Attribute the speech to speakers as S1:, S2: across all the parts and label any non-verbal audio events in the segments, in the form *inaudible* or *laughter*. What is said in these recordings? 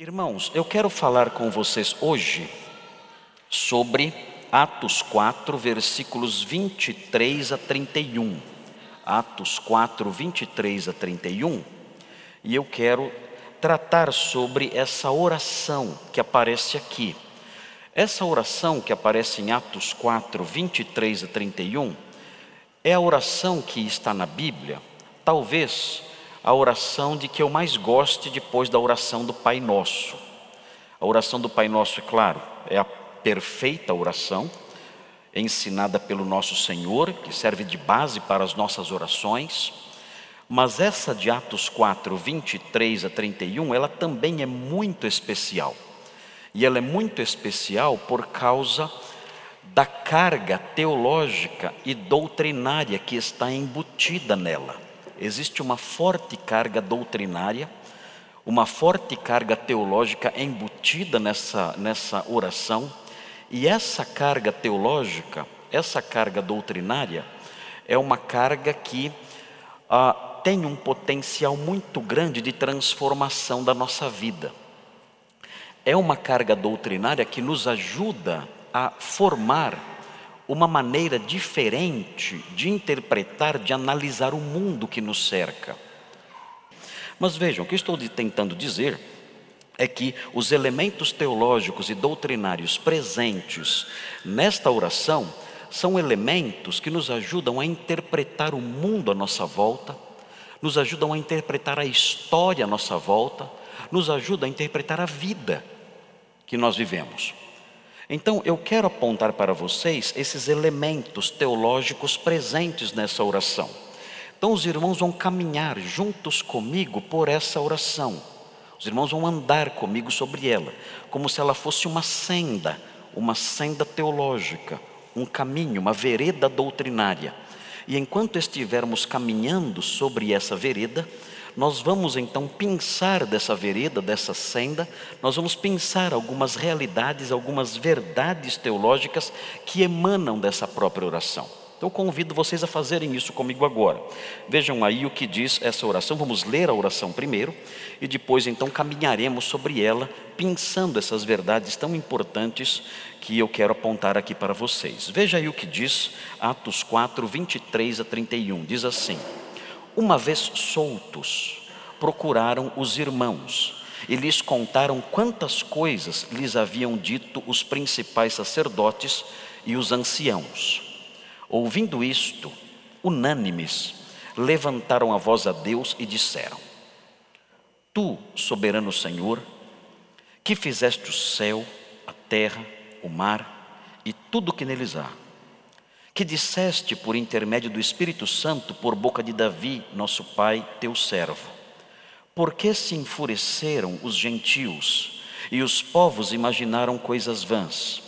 S1: Irmãos, eu quero falar com vocês hoje sobre Atos 4, versículos 23 a 31. Atos 4, 23 a 31. E eu quero tratar sobre essa oração que aparece aqui. Essa oração que aparece em Atos 4, 23 a 31 é a oração que está na Bíblia, talvez a oração de que eu mais goste depois da oração do Pai Nosso. A oração do Pai Nosso, é claro, é a perfeita oração, ensinada pelo nosso Senhor, que serve de base para as nossas orações. Mas essa de Atos 4, 23 a 31, ela também é muito especial. E ela é muito especial por causa da carga teológica e doutrinária que está embutida nela existe uma forte carga doutrinária, uma forte carga teológica embutida nessa, nessa oração, e essa carga teológica, essa carga doutrinária, é uma carga que ah, tem um potencial muito grande de transformação da nossa vida. É uma carga doutrinária que nos ajuda a formar uma maneira diferente de interpretar, de analisar o mundo que nos cerca. Mas vejam, o que estou tentando dizer é que os elementos teológicos e doutrinários presentes nesta oração são elementos que nos ajudam a interpretar o mundo à nossa volta, nos ajudam a interpretar a história à nossa volta, nos ajudam a interpretar a vida que nós vivemos. Então, eu quero apontar para vocês esses elementos teológicos presentes nessa oração. Então, os irmãos vão caminhar juntos comigo por essa oração. Os irmãos vão andar comigo sobre ela, como se ela fosse uma senda, uma senda teológica, um caminho, uma vereda doutrinária. E enquanto estivermos caminhando sobre essa vereda, nós vamos então pensar dessa vereda, dessa senda, nós vamos pensar algumas realidades, algumas verdades teológicas que emanam dessa própria oração. Então convido vocês a fazerem isso comigo agora. Vejam aí o que diz essa oração. Vamos ler a oração primeiro e depois então caminharemos sobre ela, pensando essas verdades tão importantes que eu quero apontar aqui para vocês. Veja aí o que diz Atos 4, 23 a 31. Diz assim: uma vez soltos, procuraram os irmãos e lhes contaram quantas coisas lhes haviam dito os principais sacerdotes e os anciãos. Ouvindo isto, unânimes, levantaram a voz a Deus e disseram: Tu, soberano Senhor, que fizeste o céu, a terra, o mar e tudo o que neles há que disseste por intermédio do Espírito Santo, por boca de Davi, nosso pai, teu servo. Por que se enfureceram os gentios e os povos imaginaram coisas vãs?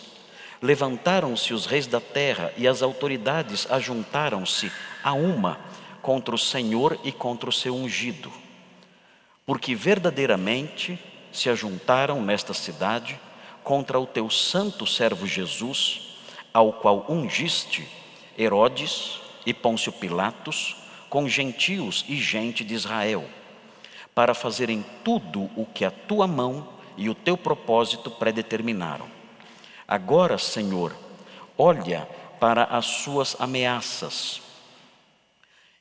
S1: Levantaram-se os reis da terra e as autoridades ajuntaram-se a uma contra o Senhor e contra o seu ungido. Porque verdadeiramente se ajuntaram nesta cidade contra o teu santo servo Jesus, ao qual ungiste Herodes e Pôncio Pilatos, com gentios e gente de Israel, para fazerem tudo o que a tua mão e o teu propósito predeterminaram. Agora, Senhor, olha para as suas ameaças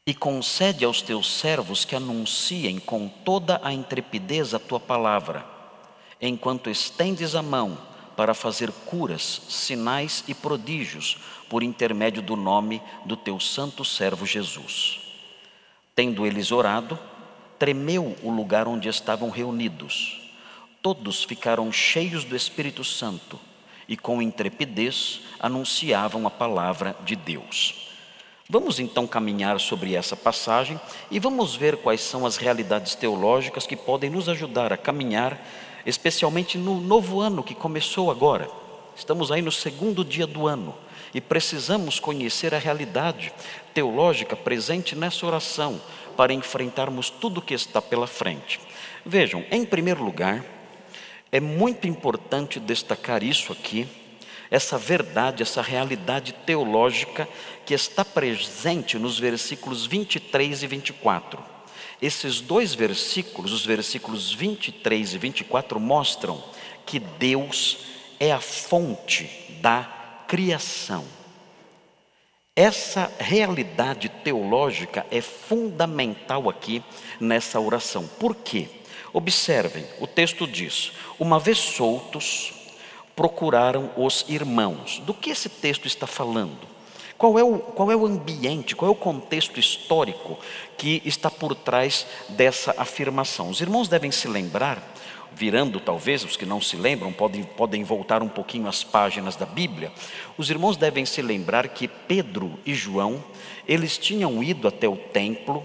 S1: e concede aos teus servos que anunciem com toda a intrepidez a tua palavra, enquanto estendes a mão para fazer curas, sinais e prodígios por intermédio do nome do teu santo servo Jesus. Tendo eles orado, tremeu o lugar onde estavam reunidos. Todos ficaram cheios do Espírito Santo e com intrepidez anunciavam a palavra de Deus. Vamos então caminhar sobre essa passagem e vamos ver quais são as realidades teológicas que podem nos ajudar a caminhar especialmente no novo ano que começou agora. Estamos aí no segundo dia do ano e precisamos conhecer a realidade teológica presente nessa oração para enfrentarmos tudo o que está pela frente. Vejam, em primeiro lugar, é muito importante destacar isso aqui, essa verdade, essa realidade teológica que está presente nos versículos 23 e 24. Esses dois versículos, os versículos 23 e 24, mostram que Deus é a fonte da criação. Essa realidade teológica é fundamental aqui nessa oração. Por quê? Observem, o texto diz: Uma vez soltos, procuraram os irmãos. Do que esse texto está falando? Qual é, o, qual é o ambiente, qual é o contexto histórico que está por trás dessa afirmação? Os irmãos devem se lembrar, virando talvez, os que não se lembram, podem, podem voltar um pouquinho as páginas da Bíblia. Os irmãos devem se lembrar que Pedro e João, eles tinham ido até o templo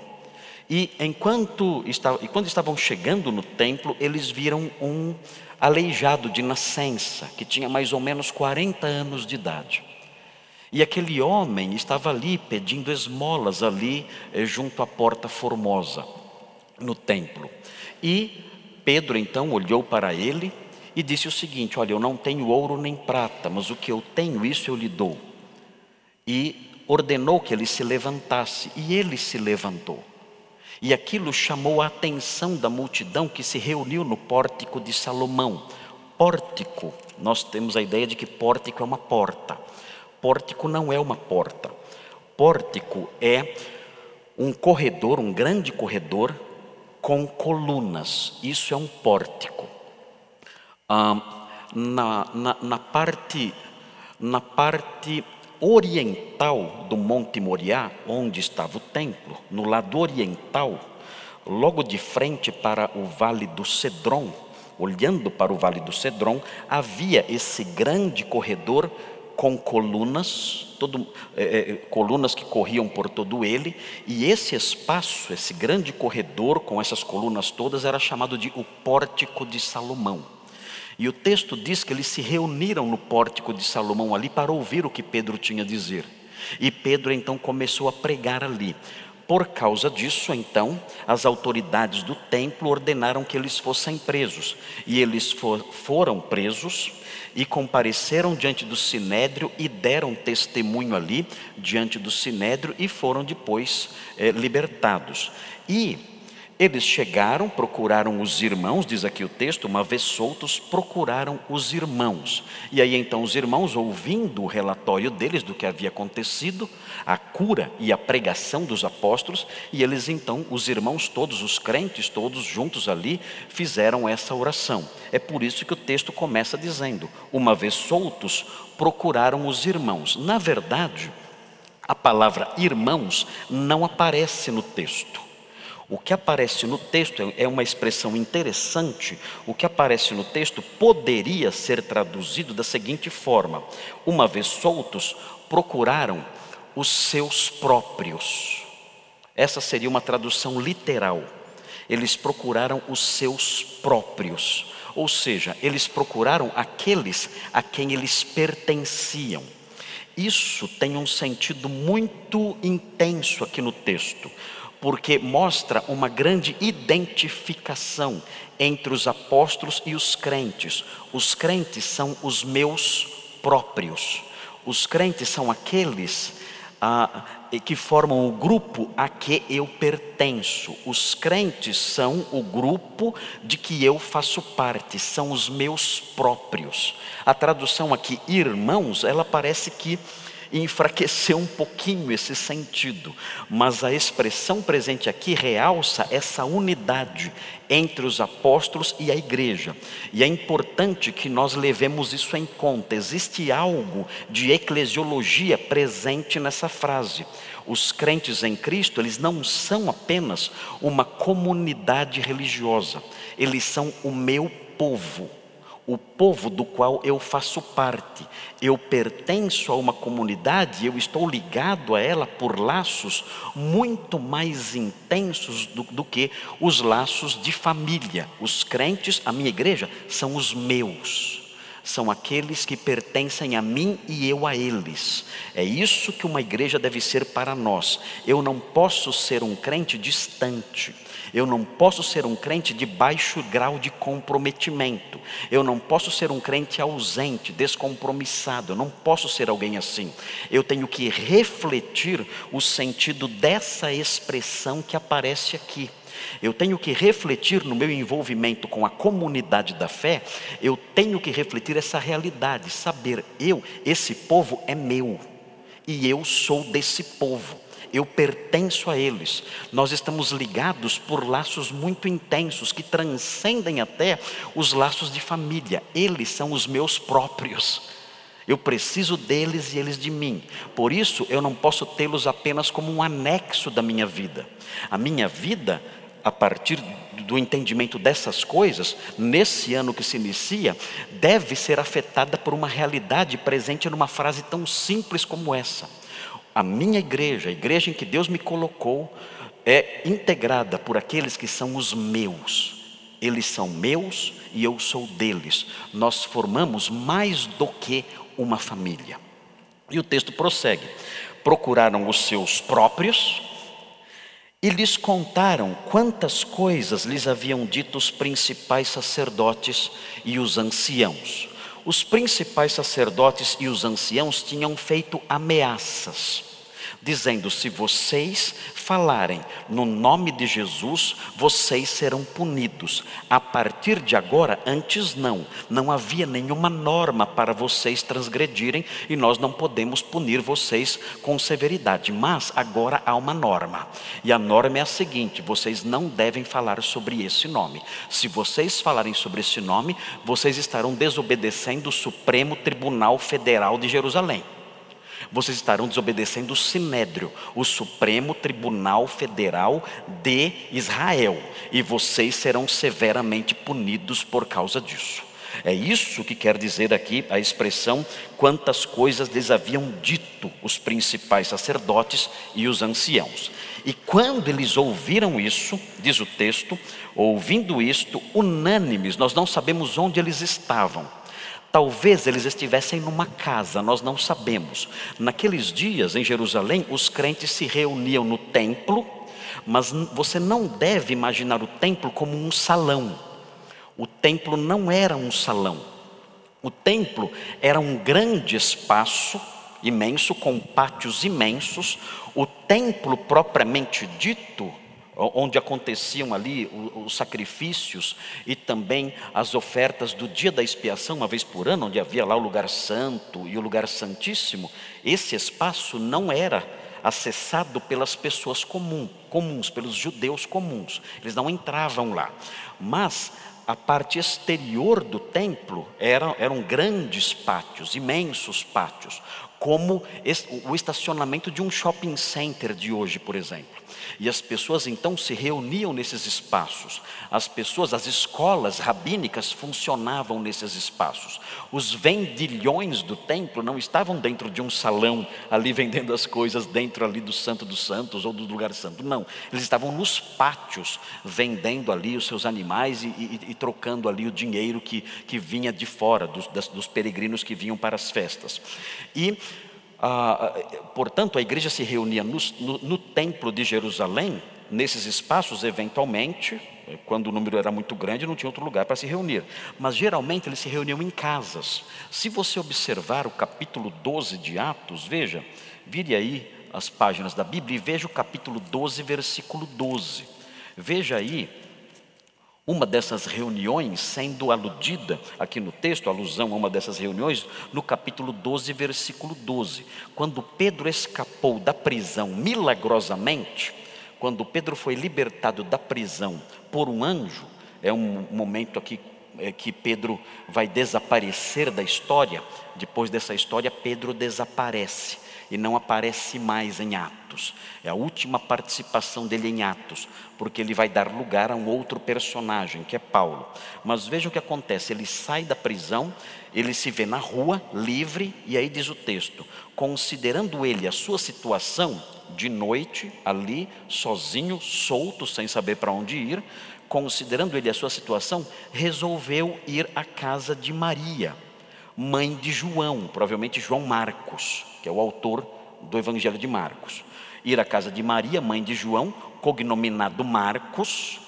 S1: e enquanto e quando estavam chegando no templo, eles viram um aleijado de nascença, que tinha mais ou menos 40 anos de idade. E aquele homem estava ali pedindo esmolas ali eh, junto à porta formosa no templo. E Pedro então olhou para ele e disse o seguinte: Olha, eu não tenho ouro nem prata, mas o que eu tenho, isso eu lhe dou. E ordenou que ele se levantasse, e ele se levantou. E aquilo chamou a atenção da multidão que se reuniu no pórtico de Salomão. Pórtico, nós temos a ideia de que pórtico é uma porta. Pórtico não é uma porta. Pórtico é um corredor, um grande corredor com colunas. Isso é um pórtico. Ah, na, na, na, parte, na parte oriental do Monte Moriá, onde estava o templo, no lado oriental, logo de frente para o Vale do Cedron, olhando para o Vale do Cedron, havia esse grande corredor com colunas, todo, é, é, colunas que corriam por todo ele, e esse espaço, esse grande corredor com essas colunas todas, era chamado de o Pórtico de Salomão. E o texto diz que eles se reuniram no pórtico de Salomão ali para ouvir o que Pedro tinha a dizer. E Pedro então começou a pregar ali. Por causa disso, então, as autoridades do templo ordenaram que eles fossem presos. E eles for, foram presos e compareceram diante do sinédrio e deram testemunho ali diante do sinédrio e foram depois eh, libertados. E eles chegaram, procuraram os irmãos, diz aqui o texto, uma vez soltos, procuraram os irmãos. E aí então os irmãos, ouvindo o relatório deles do que havia acontecido, a cura e a pregação dos apóstolos, e eles então, os irmãos todos, os crentes todos juntos ali, fizeram essa oração. É por isso que o texto começa dizendo: uma vez soltos, procuraram os irmãos. Na verdade, a palavra irmãos não aparece no texto. O que aparece no texto é uma expressão interessante. O que aparece no texto poderia ser traduzido da seguinte forma: uma vez soltos, procuraram os seus próprios. Essa seria uma tradução literal. Eles procuraram os seus próprios, ou seja, eles procuraram aqueles a quem eles pertenciam. Isso tem um sentido muito intenso aqui no texto porque mostra uma grande identificação entre os apóstolos e os crentes. Os crentes são os meus próprios. Os crentes são aqueles ah, que formam o grupo a que eu pertenço. Os crentes são o grupo de que eu faço parte, são os meus próprios. A tradução aqui, irmãos, ela parece que enfraqueceu um pouquinho esse sentido, mas a expressão presente aqui realça essa unidade entre os apóstolos e a igreja. E é importante que nós levemos isso em conta. Existe algo de eclesiologia presente nessa frase. Os crentes em Cristo, eles não são apenas uma comunidade religiosa, eles são o meu povo o povo do qual eu faço parte. Eu pertenço a uma comunidade, eu estou ligado a ela por laços muito mais intensos do, do, que os laços de família. Os crentes, a minha igreja, são os meus. São aqueles que pertencem a mim e eu a eles. É isso que uma igreja deve ser para nós. Eu não posso ser um crente distante. Eu não posso ser um crente de baixo grau de comprometimento. Eu não posso ser um crente ausente, descompromissado. Eu não posso ser alguém assim. Eu tenho que refletir o sentido dessa expressão que aparece aqui. Eu tenho que refletir no meu envolvimento com a comunidade da fé, eu tenho que refletir essa realidade, saber eu, esse povo é meu e eu sou desse povo. Eu pertenço a eles. Nós estamos ligados por laços muito intensos que transcendem até os laços de família. Eles são os meus próprios. Eu preciso deles e eles de mim. Por isso, eu não posso tê-los apenas como um anexo da minha vida. A minha vida, a partir do entendimento dessas coisas, nesse ano que se inicia, deve ser afetada por uma realidade presente numa frase tão simples como essa. A minha igreja, a igreja em que Deus me colocou, é integrada por aqueles que são os meus. Eles são meus e eu sou deles. Nós formamos mais do que uma família. E o texto prossegue: procuraram os seus próprios e lhes contaram quantas coisas lhes haviam dito os principais sacerdotes e os anciãos. Os principais sacerdotes e os anciãos tinham feito ameaças dizendo: se vocês falarem no nome de Jesus, vocês serão punidos. A partir de agora, antes não, não havia nenhuma norma para vocês transgredirem e nós não podemos punir vocês com severidade, mas agora há uma norma. E a norma é a seguinte: vocês não devem falar sobre esse nome. Se vocês falarem sobre esse nome, vocês estarão desobedecendo o Supremo Tribunal Federal de Jerusalém vocês estarão desobedecendo o Sinédrio, o Supremo Tribunal Federal de Israel, e vocês serão severamente punidos por causa disso. É isso que quer dizer aqui a expressão quantas coisas lhes haviam dito os principais sacerdotes e os anciãos. E quando eles ouviram isso, diz o texto, ouvindo isto, unânimes, nós não sabemos onde eles estavam Talvez eles estivessem numa casa, nós não sabemos. Naqueles dias em Jerusalém, os crentes se reuniam no templo, mas você não deve imaginar o templo como um salão. O templo não era um salão. O templo era um grande espaço imenso, com pátios imensos. O templo propriamente dito onde aconteciam ali os sacrifícios e também as ofertas do dia da expiação, uma vez por ano, onde havia lá o lugar santo e o lugar santíssimo, esse espaço não era acessado pelas pessoas comuns, pelos judeus comuns. Eles não entravam lá. Mas a parte exterior do templo eram, eram grandes pátios, imensos pátios, como o estacionamento de um shopping center de hoje, por exemplo. E as pessoas então se reuniam nesses espaços. As pessoas, as escolas rabínicas funcionavam nesses espaços. Os vendilhões do templo não estavam dentro de um salão ali vendendo as coisas dentro ali do Santo dos Santos ou do lugar santo. Não, eles estavam nos pátios vendendo ali os seus animais e, e, e trocando ali o dinheiro que, que vinha de fora dos, das, dos peregrinos que vinham para as festas. E ah, portanto, a igreja se reunia no, no, no, templo de Jerusalém, nesses espaços, eventualmente, quando o número era muito grande, não tinha outro lugar para se reunir. Mas geralmente eles se reuniam em casas. Se você observar o capítulo 12 de Atos, veja, vire aí as páginas da Bíblia e veja o capítulo 12, versículo 12. Veja aí uma dessas reuniões sendo aludida aqui no texto, alusão a uma dessas reuniões, no capítulo 12, versículo 12. Quando Pedro escapou da prisão milagrosamente, quando Pedro foi libertado da prisão por um anjo, é um momento aqui é, que Pedro vai desaparecer da história. Depois dessa história, Pedro desaparece e não aparece mais em Atos. É a última participação dele em Atos, porque ele vai dar lugar a um outro personagem, que é Paulo. Mas veja o que acontece: ele sai da prisão, ele se vê na rua, livre, e aí diz o texto: considerando ele a sua situação, de noite, ali, sozinho, solto, sem saber para onde ir, considerando ele a sua situação, resolveu ir à casa de Maria, mãe de João, provavelmente João Marcos que é o autor do Evangelho de Marcos. Ir à casa de Maria, mãe de João, cognominado Marcos,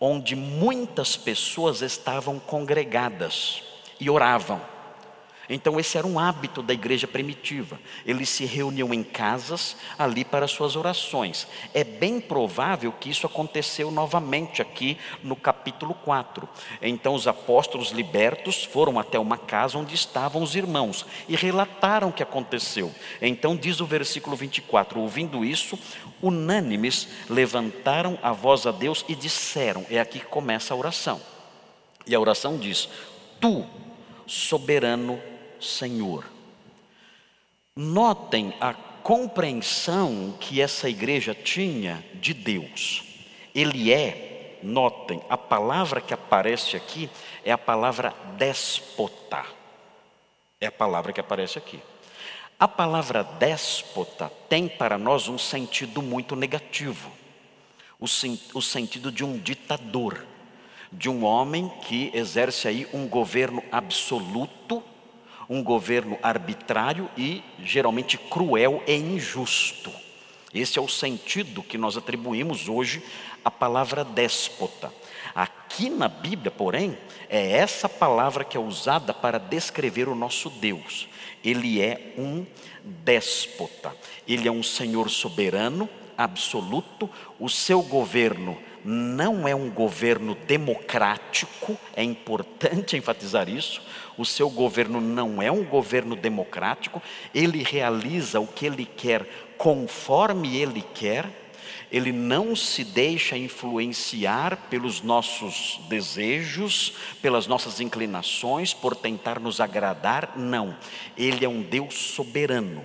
S1: onde muitas pessoas estavam congregadas e oravam. Então, esse era um hábito da igreja primitiva. Eles se reuniam em casas ali para suas orações. É bem provável que isso aconteceu novamente aqui no capítulo 4. Então, os apóstolos libertos foram até uma casa onde estavam os irmãos e relataram o que aconteceu. Então, diz o versículo 24: ouvindo isso, unânimes levantaram a voz a Deus e disseram: é aqui que começa a oração. E a oração diz: Tu, soberano Senhor. Notem a compreensão que essa igreja tinha de Deus. Ele é, notem, a palavra que aparece aqui é a palavra déspota. É a palavra que aparece aqui. A palavra déspota tem para nós um sentido muito negativo, o, o sentido de um ditador, de um homem que exerce aí um governo absoluto um governo arbitrário e geralmente cruel e injusto. Esse é o sentido que nós atribuímos hoje à palavra déspota. Aqui na Bíblia, porém, é essa palavra que é usada para descrever o nosso Deus. Ele é um déspota, ele é um senhor soberano, absoluto, o seu governo não é um governo democrático, é importante *laughs* enfatizar isso. O seu governo não é um governo democrático, ele realiza o que ele quer conforme ele quer, ele não se deixa influenciar pelos nossos desejos, pelas nossas inclinações, por tentar nos agradar, não. Ele é um Deus soberano,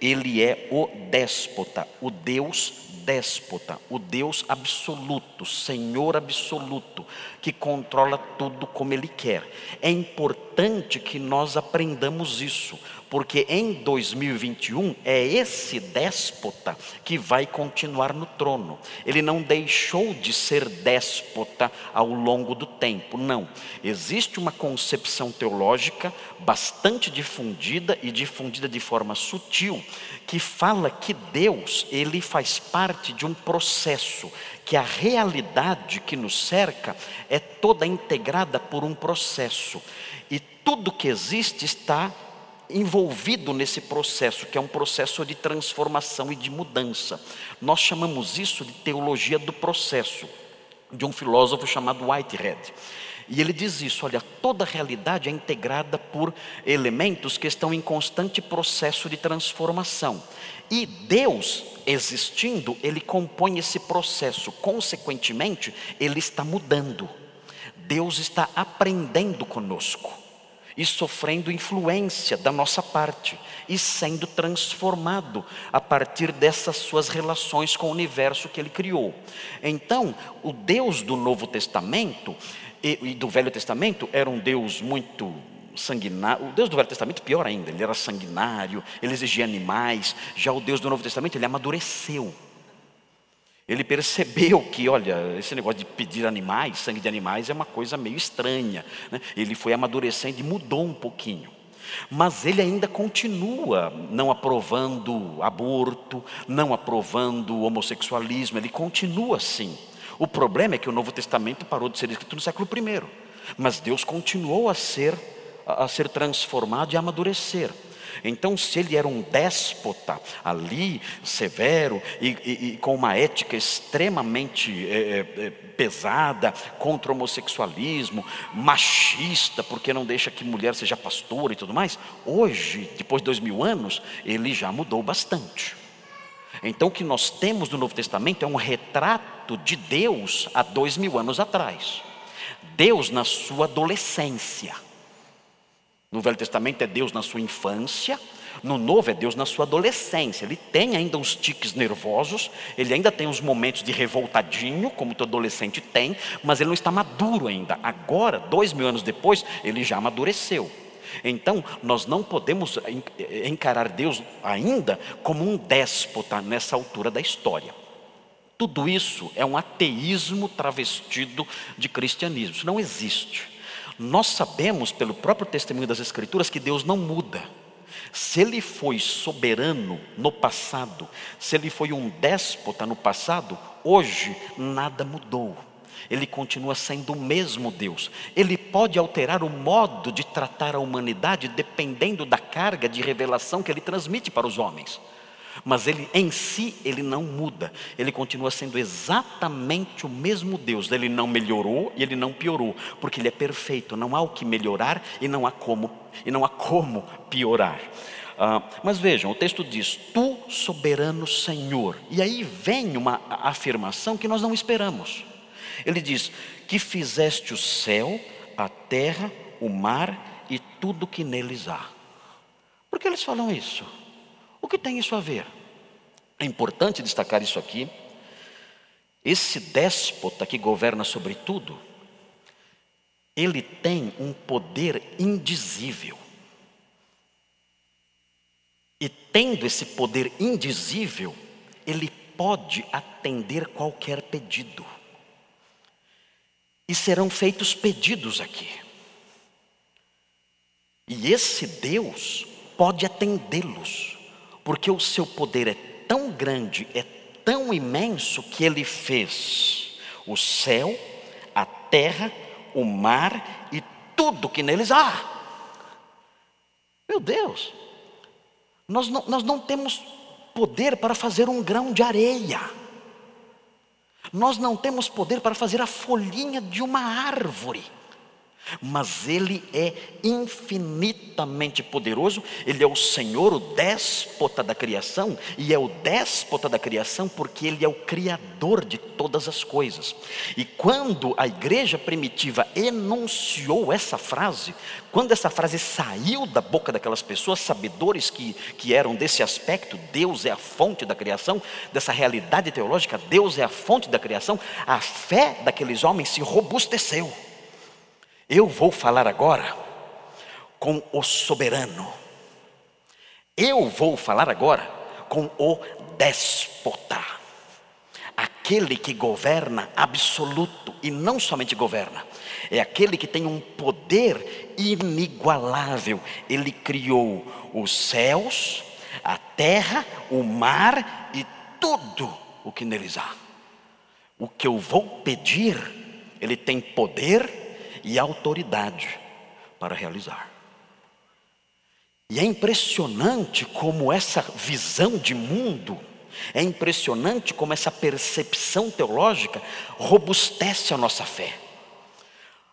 S1: ele é o déspota, o Deus déspota, o Deus absoluto, Senhor absoluto, que controla tudo como Ele quer. É importante que nós aprendamos isso, porque em 2021 é esse déspota que vai continuar no trono. Ele não deixou de ser déspota ao longo do tempo, não. Existe uma concepção teológica bastante difundida e difundida de forma sutil, que fala que Deus, ele faz parte de um processo, que a realidade que nos cerca é toda integrada por um processo. E tudo que existe está envolvido nesse processo, que é um processo de transformação e de mudança. Nós chamamos isso de teologia do processo, de um filósofo chamado Whitehead. E ele diz isso: olha, toda realidade é integrada por elementos que estão em constante processo de transformação. E Deus, existindo, ele compõe esse processo, consequentemente, ele está mudando. Deus está aprendendo conosco e sofrendo influência da nossa parte e sendo transformado a partir dessas suas relações com o universo que ele criou. Então, o Deus do Novo Testamento e, e do Velho Testamento era um Deus muito sanguinário. O Deus do Velho Testamento, pior ainda, ele era sanguinário, ele exigia animais. Já o Deus do Novo Testamento, ele amadureceu. Ele percebeu que, olha, esse negócio de pedir animais, sangue de animais, é uma coisa meio estranha. Né? Ele foi amadurecendo e mudou um pouquinho. Mas ele ainda continua não aprovando aborto, não aprovando homossexualismo, ele continua assim. O problema é que o Novo Testamento parou de ser escrito no século I, mas Deus continuou a ser, a ser transformado e a amadurecer. Então, se ele era um déspota ali, severo e, e, e com uma ética extremamente é, é, pesada contra o homossexualismo, machista, porque não deixa que mulher seja pastora e tudo mais, hoje, depois de dois mil anos, ele já mudou bastante. Então, o que nós temos no Novo Testamento é um retrato de Deus há dois mil anos atrás. Deus na sua adolescência. No Velho Testamento é Deus na sua infância, no Novo é Deus na sua adolescência. Ele tem ainda uns tiques nervosos, ele ainda tem uns momentos de revoltadinho, como todo adolescente tem, mas ele não está maduro ainda. Agora, dois mil anos depois, ele já amadureceu. Então, nós não podemos encarar Deus ainda como um déspota nessa altura da história. Tudo isso é um ateísmo travestido de cristianismo. Isso não existe. Nós sabemos, pelo próprio testemunho das Escrituras, que Deus não muda. Se Ele foi soberano no passado, se Ele foi um déspota no passado, hoje nada mudou. ele continua sendo o mesmo Deus. Ele pode alterar o modo de tratar a humanidade dependendo da carga de revelação que ele transmite para os homens. Mas ele em si ele não muda. Ele continua sendo exatamente o mesmo Deus. Ele não melhorou e ele não piorou, porque ele é perfeito. Não há o que melhorar e não há como e não há como piorar. Ah, mas vejam, o texto diz: Tu soberano Senhor. E aí vem uma afirmação que nós não esperamos. Ele diz: Que fizeste o céu, a terra, o mar e tudo que neles há. Por que eles falam isso? O que tem isso a ver? É importante destacar isso aqui. Esse déspota que governa sobre tudo, ele tem um poder indizível. E tendo esse poder indizível, ele pode atender qualquer pedido. E serão feitos pedidos aqui. E esse Deus pode atendê-los porque o seu poder é tão grande, é tão imenso que ele fez o céu, a terra, o mar e tudo que neles há. Meu Deus, nós não, nós não temos poder para fazer um grão de areia. Nós não temos poder para fazer a folhinha de uma árvore mas Ele é infinitamente poderoso, Ele é o Senhor, o déspota da criação, e é o déspota da criação porque Ele é o Criador de todas as coisas. E quando a igreja primitiva enunciou essa frase, quando essa frase saiu da boca daquelas pessoas, sabedores que, que eram desse aspecto, Deus é a fonte da criação, dessa realidade teológica, Deus é a fonte da criação, a fé daqueles homens se robusteceu. Eu vou falar agora com o soberano. Eu vou falar agora com o déspota. Aquele que governa absoluto e não somente governa, é aquele que tem um poder inigualável. Ele criou os céus, a terra, o mar e tudo o que neles há. O que eu vou pedir, ele tem poder e autoridade para realizar. E é impressionante como essa visão de mundo, é impressionante como essa percepção teológica robustece a nossa fé.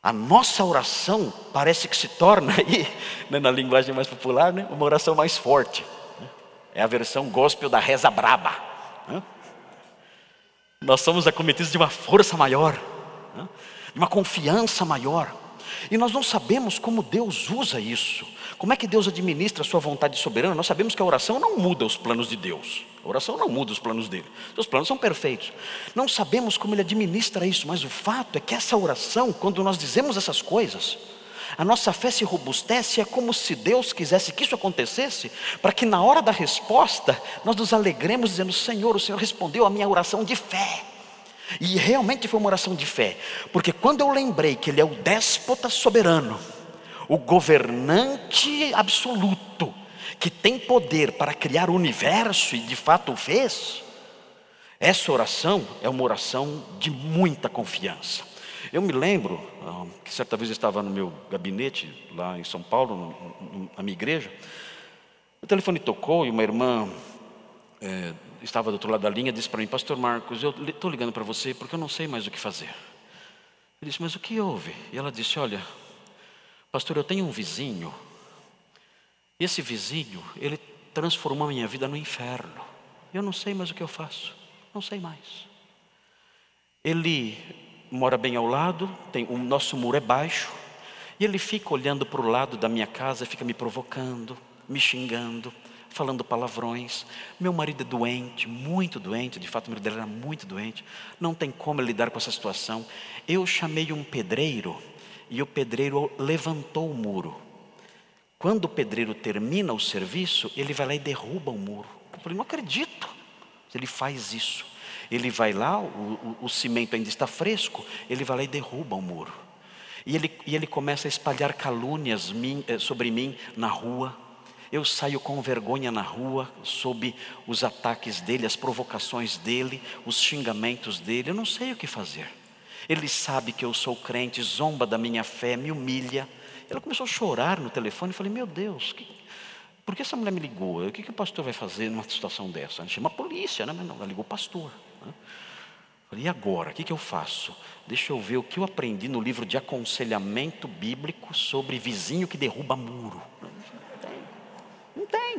S1: A nossa oração parece que se torna aí, né, na linguagem mais popular, né, uma oração mais forte. É a versão gospel da reza braba. Né? Nós somos acometidos de uma força maior. Né? uma confiança maior. E nós não sabemos como Deus usa isso. Como é que Deus administra a sua vontade soberana? Nós sabemos que a oração não muda os planos de Deus. A oração não muda os planos dele. Os planos são perfeitos. Não sabemos como ele administra isso, mas o fato é que essa oração, quando nós dizemos essas coisas, a nossa fé se robustece, é como se Deus quisesse que isso acontecesse, para que na hora da resposta nós nos alegremos dizendo: Senhor, o Senhor respondeu a minha oração de fé. E realmente foi uma oração de fé, porque quando eu lembrei que Ele é o déspota soberano, o governante absoluto, que tem poder para criar o universo e de fato o fez, essa oração é uma oração de muita confiança. Eu me lembro ah, que certa vez eu estava no meu gabinete lá em São Paulo, na minha igreja, o telefone tocou e uma irmã é, estava do outro lado da linha, disse para mim, Pastor Marcos, eu estou ligando para você porque eu não sei mais o que fazer. Ele disse, mas o que houve? E ela disse, olha, pastor, eu tenho um vizinho, e esse vizinho, ele transformou a minha vida no inferno. Eu não sei mais o que eu faço, não sei mais. Ele mora bem ao lado, tem, o nosso muro é baixo, e ele fica olhando para o lado da minha casa, fica me provocando, me xingando falando palavrões. Meu marido é doente, muito doente, de fato o marido era muito doente. Não tem como lidar com essa situação. Eu chamei um pedreiro e o pedreiro levantou o muro. Quando o pedreiro termina o serviço, ele vai lá e derruba o muro. Eu falei, não acredito. Ele faz isso. Ele vai lá, o, o, o cimento ainda está fresco, ele vai lá e derruba o muro. E ele, e ele começa a espalhar calúnias eh, sobre mim na rua eu saio com vergonha na rua, sob os ataques dele, as provocações dele, os xingamentos dele, eu não sei o que fazer. Ele sabe que eu sou crente, zomba da minha fé, me humilha. Ela começou a chorar no telefone. Eu falei: Meu Deus, que, por que essa mulher me ligou? O que, que o pastor vai fazer numa situação dessa? Chama a polícia, né? Mas não, ela ligou o pastor. Né? Falei, e agora? O que, que eu faço? Deixa eu ver o que eu aprendi no livro de aconselhamento bíblico sobre vizinho que derruba muro. Não tem.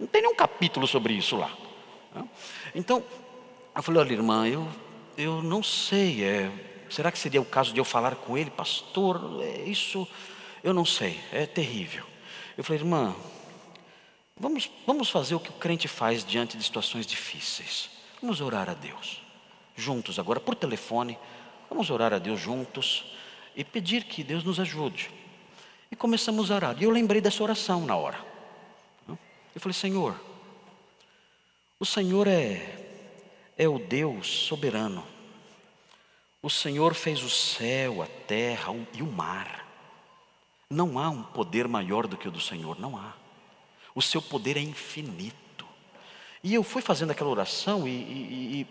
S1: Não tem. Nenhum capítulo sobre isso lá. Então, eu falei, olha, irmã, eu, eu não sei. É, será que seria o caso de eu falar com ele? Pastor, é, isso eu não sei. É terrível. Eu falei, irmã, vamos, vamos fazer o que o crente faz diante de situações difíceis. Vamos orar a Deus juntos agora por telefone. Vamos orar a Deus juntos e pedir que Deus nos ajude. E começamos a orar. E eu lembrei dessa oração na hora. Eu falei, Senhor, o Senhor é, é o Deus soberano. O Senhor fez o céu, a terra e o mar. Não há um poder maior do que o do Senhor, não há. O seu poder é infinito. E eu fui fazendo aquela oração e, e, e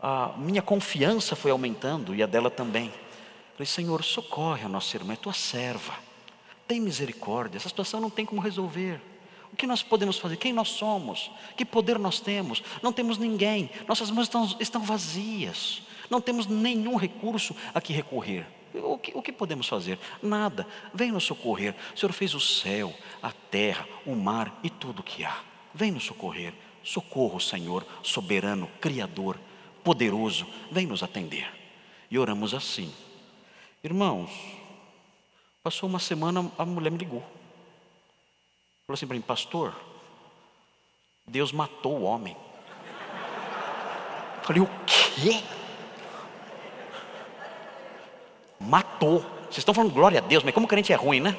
S1: a minha confiança foi aumentando e a dela também. Falei, Senhor, socorre a nossa irmã, é tua serva. Tem misericórdia, essa situação não tem como resolver. O que nós podemos fazer? Quem nós somos? Que poder nós temos? Não temos ninguém, nossas mãos estão, estão vazias, não temos nenhum recurso a que recorrer. O que, o que, podemos fazer? Nada. Vem nos socorrer. O Senhor fez o céu, a terra, o mar e tudo o que há. Vem nos socorrer. Socorro, Senhor, soberano, Criador poderoso, vem nos atender. E oramos assim. Irmãos, passou uma semana, a mulher me ligou. Falou assim para mim, pastor, Deus matou o homem. Falei, o quê? Matou. Vocês estão falando glória a Deus, mas como crente é ruim, né?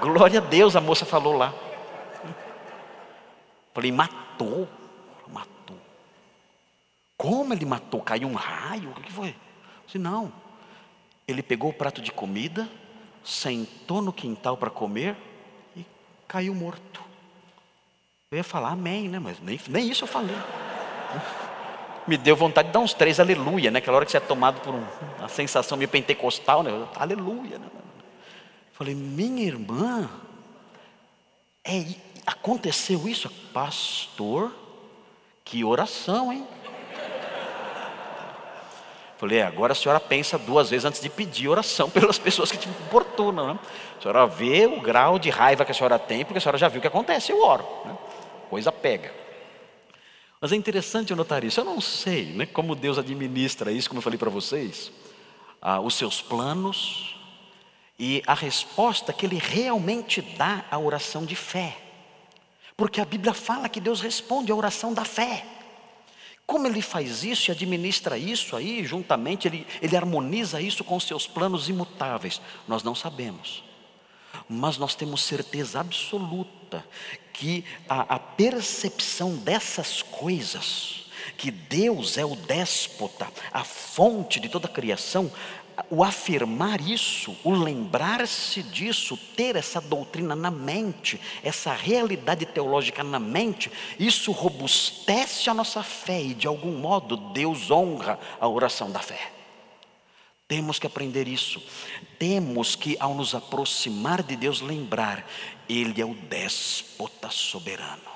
S1: Glória a Deus, a moça falou lá. Falei, matou. Como ele matou? Caiu um raio? O que foi? disse, não. Ele pegou o prato de comida, sentou no quintal para comer caiu morto. Eu ia falar amém, né? Mas nem, nem isso eu falei. Me deu vontade de dar uns três aleluia, né? Aquela hora que você é tomado por um, uma sensação meio pentecostal, né? Aleluia. Né? Falei, minha irmã, é, aconteceu isso? Pastor, que oração, hein? Falei, é, agora a senhora pensa duas vezes antes de pedir oração *laughs* pelas pessoas que te importunam. Né? A senhora vê o grau de raiva que a senhora tem, porque a senhora já viu o que acontece, eu oro. Né? Coisa pega. Mas é interessante eu notar isso. Eu não sei né, como Deus administra isso, como eu falei para vocês, ah, os seus planos e a resposta que Ele realmente dá à oração de fé. Porque a Bíblia fala que Deus responde à oração da fé. Como ele faz isso e administra isso aí, juntamente, ele, ele harmoniza isso com seus planos imutáveis? Nós não sabemos. Mas nós temos certeza absoluta que a, a percepção dessas coisas, que Deus é o déspota, a fonte de toda a criação, o afirmar isso, o lembrar-se disso, ter essa doutrina na mente, essa realidade teológica na mente, isso robustece a nossa fé e de algum modo Deus honra a oração da fé. Temos que aprender isso. Temos que, ao nos aproximar de Deus, lembrar: Ele é o déspota soberano,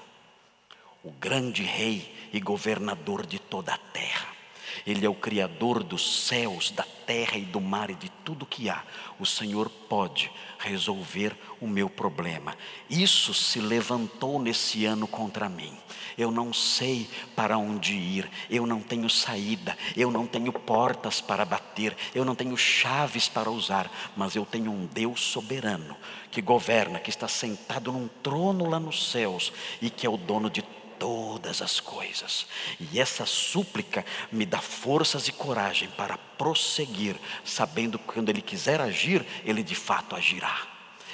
S1: o grande rei e governador de toda a terra. Ele é o Criador dos céus, da terra e do mar e de tudo que há. O Senhor pode resolver o meu problema. Isso se levantou nesse ano contra mim. Eu não sei para onde ir, eu não tenho saída, eu não tenho portas para bater, eu não tenho chaves para usar, mas eu tenho um Deus soberano que governa, que está sentado num trono lá nos céus e que é o dono de todas as coisas. E essa súplica me dá forças e coragem para prosseguir, sabendo que quando Ele quiser agir, Ele de fato agirá.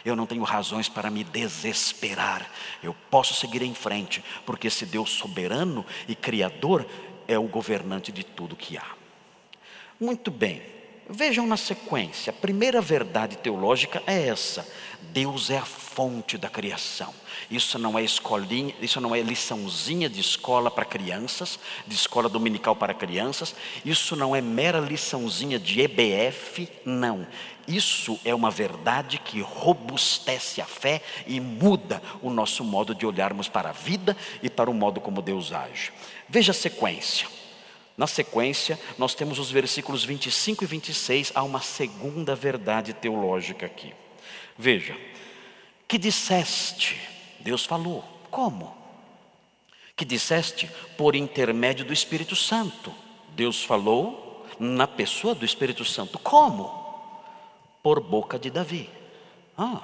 S1: Eu não tenho razões para me desesperar. Eu posso seguir em frente, porque esse Deus soberano e criador é o governante de tudo que há. Muito bem. Vejam na sequência, a primeira verdade teológica é essa: Deus é a fonte da criação. Isso não é escolinha, isso não é liçãozinha de escola para crianças, de escola dominical para crianças, isso não é mera liçãozinha de EBF, não. Isso é uma verdade que robustece a fé e muda o nosso modo de olharmos para a vida e para o modo como Deus age. Veja a sequência. Na sequência, nós temos os versículos 25 e 26, há uma segunda verdade teológica aqui. Veja, que disseste, Deus falou, como? Que disseste por intermédio do Espírito Santo. Deus falou na pessoa do Espírito Santo, como? Por boca de Davi. Ah,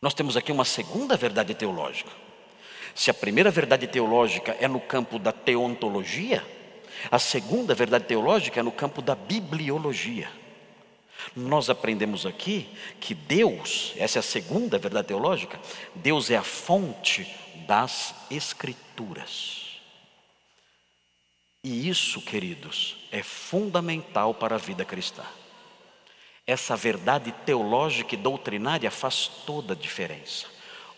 S1: nós temos aqui uma segunda verdade teológica. Se a primeira verdade teológica é no campo da teontologia, a segunda verdade teológica é no campo da bibliologia. Nós aprendemos aqui que Deus, essa é a segunda verdade teológica, Deus é a fonte das Escrituras. E isso, queridos, é fundamental para a vida cristã. Essa verdade teológica e doutrinária faz toda a diferença.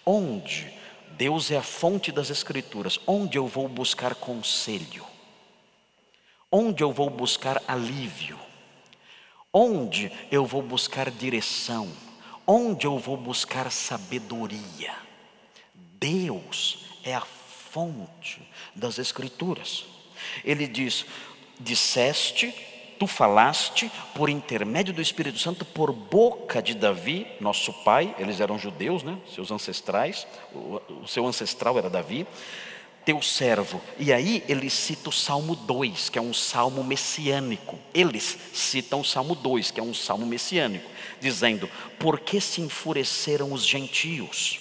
S1: Onde Deus é a fonte das Escrituras, onde eu vou buscar conselho? Onde eu vou buscar alívio? Onde eu vou buscar direção? Onde eu vou buscar sabedoria? Deus é a fonte das Escrituras. Ele diz: Disseste, tu falaste por intermédio do Espírito Santo, por boca de Davi, nosso pai, eles eram judeus, né? seus ancestrais, o, o seu ancestral era Davi teu servo. E aí ele cita o Salmo 2, que é um salmo messiânico. Eles citam o Salmo 2, que é um salmo messiânico, dizendo: Por que se enfureceram os gentios?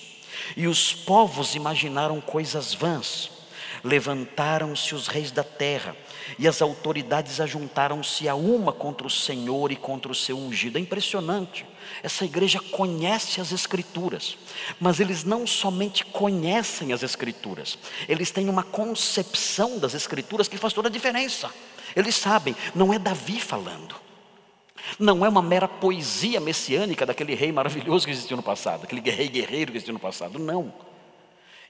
S1: E os povos imaginaram coisas vãs. Levantaram-se os reis da terra, e as autoridades ajuntaram-se a uma contra o Senhor e contra o seu ungido. É impressionante. Essa igreja conhece as Escrituras, mas eles não somente conhecem as Escrituras, eles têm uma concepção das Escrituras que faz toda a diferença. Eles sabem, não é Davi falando, não é uma mera poesia messiânica daquele rei maravilhoso que existiu no passado, aquele rei guerreiro que existiu no passado, não.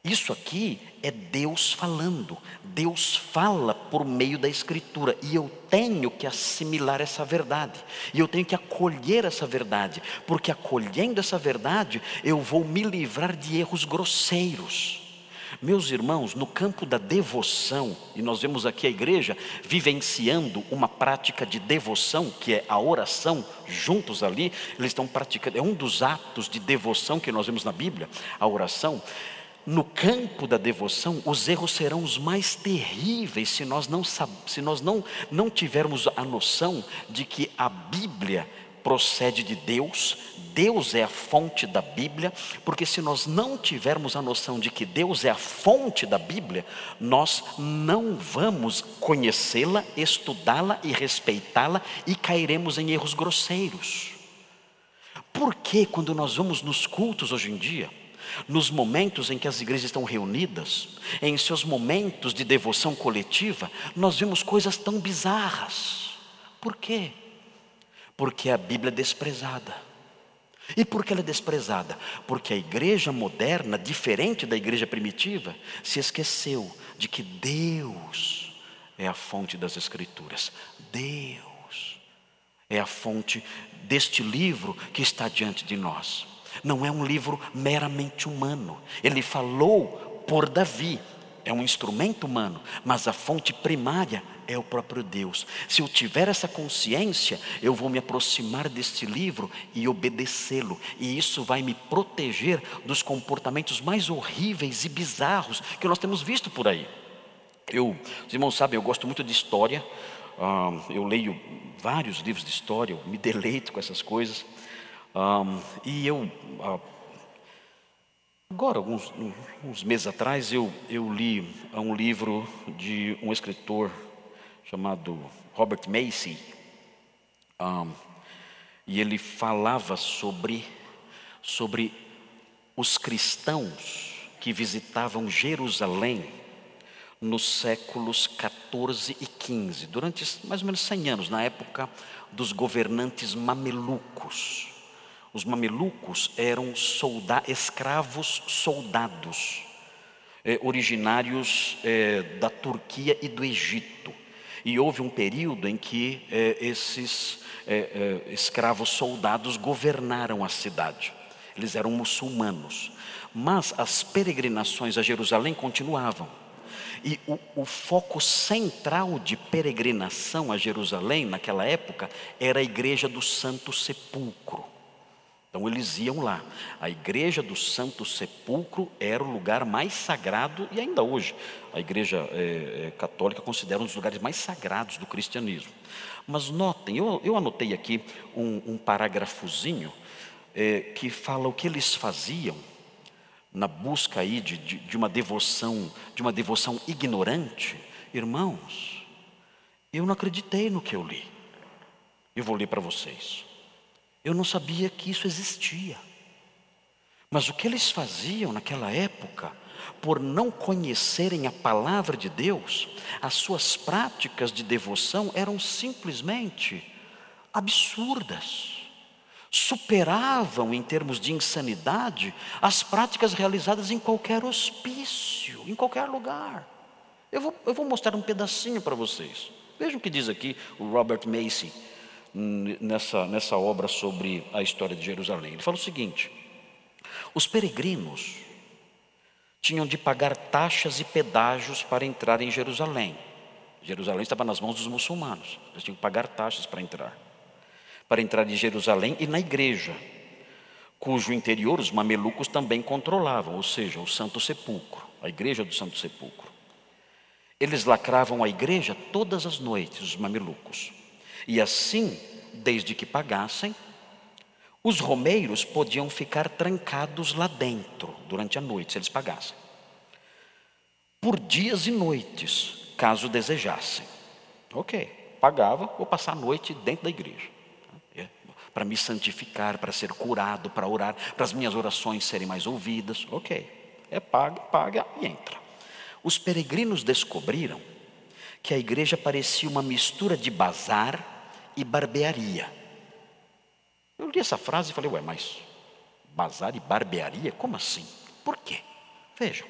S1: Isso aqui é Deus falando. Deus fala por meio da Escritura e eu tenho que assimilar essa verdade. E eu tenho que acolher essa verdade, porque acolhendo essa verdade, eu vou me livrar de erros grosseiros. Meus irmãos, no campo da devoção, e nós vemos aqui a igreja vivenciando uma prática de devoção, que é a oração, juntos ali, eles estão praticando, é um dos atos de devoção que nós vemos na Bíblia, a oração no campo da devoção, os erros serão os mais terríveis se nós não, se nós não, não tivermos a noção de que a Bíblia procede de Deus, Deus é a fonte da Bíblia, porque se nós não tivermos a noção de que Deus é a fonte da Bíblia, nós não vamos conhecê-la, estudá-la e respeitá-la e cairemos em erros grosseiros. Por que, quando nós vamos nos cultos hoje em dia, nos momentos em que as igrejas estão reunidas, em seus momentos de devoção coletiva, nós vemos coisas tão bizarras. Por quê? Porque a Bíblia é desprezada. E por que ela é desprezada? Porque a igreja moderna, diferente da igreja primitiva, se esqueceu de que Deus é a fonte das Escrituras. Deus é a fonte deste livro que está diante de nós. Não é um livro meramente humano. Ele falou por Davi, é um instrumento humano, mas a fonte primária é o próprio Deus. Se eu tiver essa consciência, eu vou me aproximar deste livro e obedecê-lo, e isso vai me proteger dos comportamentos mais horríveis e bizarros que nós temos visto por aí. Eu, os irmãos sabem, eu gosto muito de história, uh, eu leio vários livros de história, eu me deleito com essas coisas. Um, e eu, uh, agora, alguns uns meses atrás, eu, eu li um livro de um escritor chamado Robert Macy, um, e ele falava sobre, sobre os cristãos que visitavam Jerusalém nos séculos 14 e 15, durante mais ou menos 100 anos, na época dos governantes mamelucos. Os mamelucos eram solda escravos soldados, eh, originários eh, da Turquia e do Egito. E houve um período em que eh, esses eh, eh, escravos soldados governaram a cidade. Eles eram muçulmanos. Mas as peregrinações a Jerusalém continuavam. E o, o, foco central de peregrinação a Jerusalém naquela época era a igreja do Santo Sepulcro. Então eles iam lá. A igreja do Santo Sepulcro era o lugar mais sagrado, e ainda hoje a igreja é, é, católica considera um dos lugares mais sagrados do cristianismo. Mas notem, eu, eu anotei aqui um, um parágrafozinho é, que fala o que eles faziam na busca aí de, de, de uma devoção, de uma devoção ignorante. Irmãos, eu não acreditei no que eu li. Eu vou ler para vocês. Eu não sabia que isso existia. Mas o que eles faziam naquela época, por não conhecerem a palavra de Deus, as suas práticas de devoção eram simplesmente absurdas. Superavam, em termos de insanidade, as práticas realizadas em qualquer hospício, em qualquer lugar. Eu vou, eu vou mostrar um pedacinho para vocês. Vejam o que diz aqui o Robert Macy nessa, nessa obra sobre a história de Jerusalém. Ele fala o seguinte: os peregrinos tinham de pagar taxas e pedágios para entrar em Jerusalém. Jerusalém estava nas mãos dos muçulmanos, eles tinham que pagar taxas para entrar. Para entrar em Jerusalém e na igreja, cujo interior os mamelucos também controlavam, ou seja, o Santo Sepulcro, a igreja do Santo Sepulcro. Eles lacravam a igreja todas as noites, os mamelucos. E assim, desde que pagassem, os romeiros podiam ficar trancados lá dentro durante a noite, se eles pagassem. Por dias e noites, caso desejassem. Ok, pagava, vou passar a noite dentro da igreja. É, para me santificar, para ser curado, para orar, para as minhas orações serem mais ouvidas. Ok, é paga, paga e entra. Os peregrinos descobriram que a igreja parecia uma mistura de bazar e barbearia. Eu li essa frase e falei, ué, mas bazar e barbearia? Como assim? Por quê? Vejam.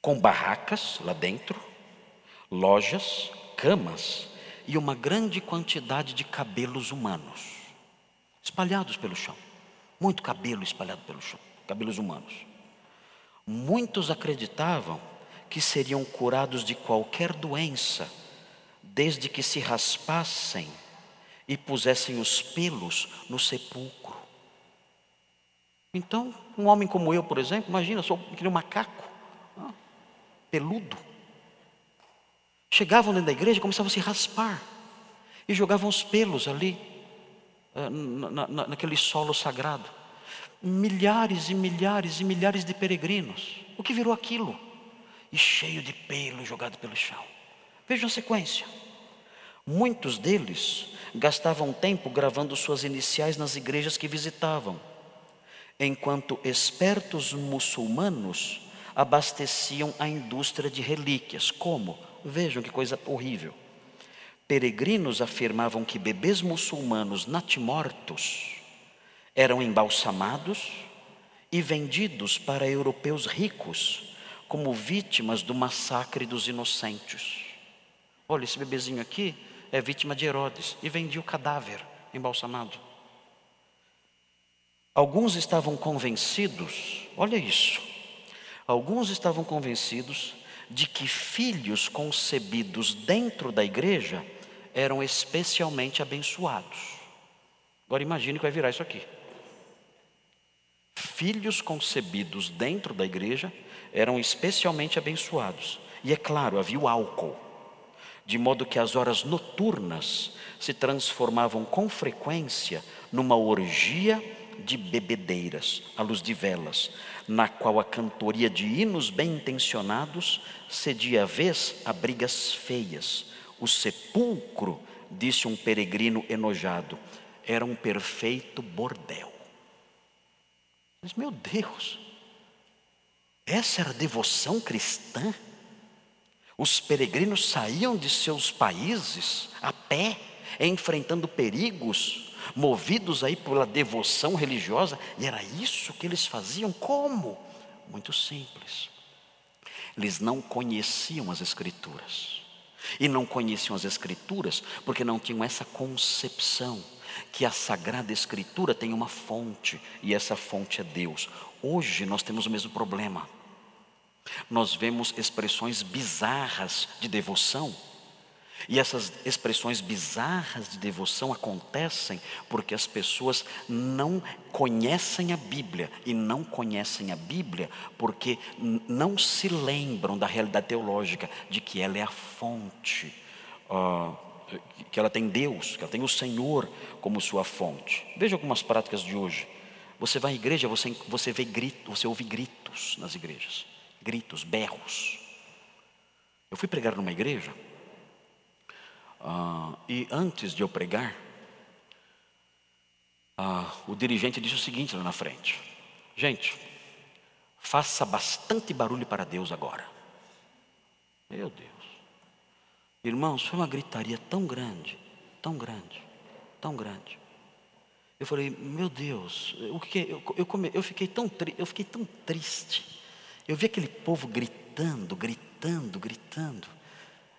S1: Com barracas lá dentro, lojas, camas e uma grande quantidade de cabelos humanos espalhados pelo chão. Muito cabelo espalhado pelo chão, cabelos humanos. Muitos acreditavam que seriam curados de qualquer doença desde que se raspassem e pusessem os pelos no sepulcro. Então, um homem como eu, por exemplo, imagina, sou aquele macaco, peludo. Chegavam dentro da igreja e começavam a se raspar. E jogavam os pelos ali, eh, na, na, naquele solo sagrado. Milhares e milhares e milhares de peregrinos. O que virou aquilo? E cheio de pelo jogado pelo chão. Vejam a sequência. Muitos deles gastavam tempo gravando suas iniciais nas igrejas que visitavam, enquanto espertos muçulmanos abasteciam a indústria de relíquias. Como? Vejam que coisa horrível. Peregrinos afirmavam que bebês muçulmanos natimortos eram embalsamados e vendidos para europeus ricos como vítimas do massacre dos inocentes. Olha, esse bebezinho aqui é vítima de Herodes e vendia o cadáver embalsamado. Alguns estavam convencidos, olha isso, alguns estavam convencidos de que filhos concebidos dentro da igreja eram especialmente abençoados. Agora imagine que vai virar isso aqui. Filhos concebidos dentro da igreja eram especialmente abençoados. E é claro, havia o álcool de modo que as horas noturnas se transformavam com frequência numa orgia de bebedeiras, à luz de velas, na qual a cantoria de hinos bem intencionados cedia vez a brigas feias. O sepulcro, disse um peregrino enojado, era um perfeito bordel. Mas, meu Deus, essa era a devoção cristã? Os peregrinos saíam de seus países a pé, enfrentando perigos, movidos aí pela devoção religiosa, e era isso que eles faziam. Como? Muito simples. Eles não conheciam as Escrituras. E não conheciam as Escrituras porque não tinham essa concepção que a Sagrada Escritura tem uma fonte, e essa fonte é Deus. Hoje nós temos o mesmo problema. Nós vemos expressões bizarras de devoção. E essas expressões bizarras de devoção acontecem porque as pessoas não conhecem a Bíblia. E não conhecem a Bíblia porque não se lembram da realidade teológica, de que ela é a fonte, uh, que ela tem Deus, que ela tem o Senhor como sua fonte. Veja algumas práticas de hoje. Você vai à igreja, você, você vê gritos, você ouve gritos nas igrejas gritos, berros. Eu fui pregar numa igreja, uh, e antes de eu pregar, uh, o dirigente disse o seguinte lá na frente: Gente, faça bastante barulho para Deus agora. Meu Deus. Irmãos, foi uma gritaria tão grande, tão grande, tão grande. Eu falei, meu Deus, o que eu, eu, eu, fiquei tão eu fiquei tão triste. Eu vi aquele povo gritando, gritando, gritando.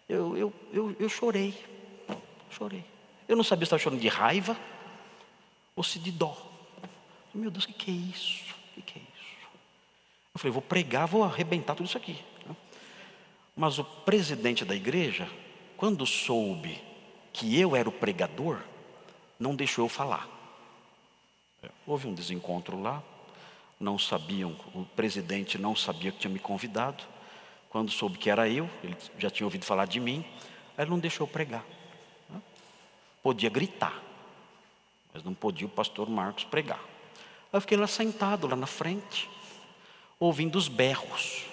S1: Eu, eu, eu, eu chorei, chorei. Eu não sabia se estava chorando de raiva ou se de dó. Meu Deus, o que, é isso? O que, que é isso? Eu falei, vou pregar, vou arrebentar tudo isso aqui. Mas o presidente da igreja, quando soube que eu era o pregador, não deixou eu falar. Houve um desencontro lá, não sabiam, o presidente não sabia que tinha me convidado. Quando soube que era eu, ele já tinha ouvido falar de mim, ele não deixou pregar. Podia gritar, mas não podia o pastor Marcos pregar. Aí eu fiquei lá sentado, lá na frente, ouvindo os berros.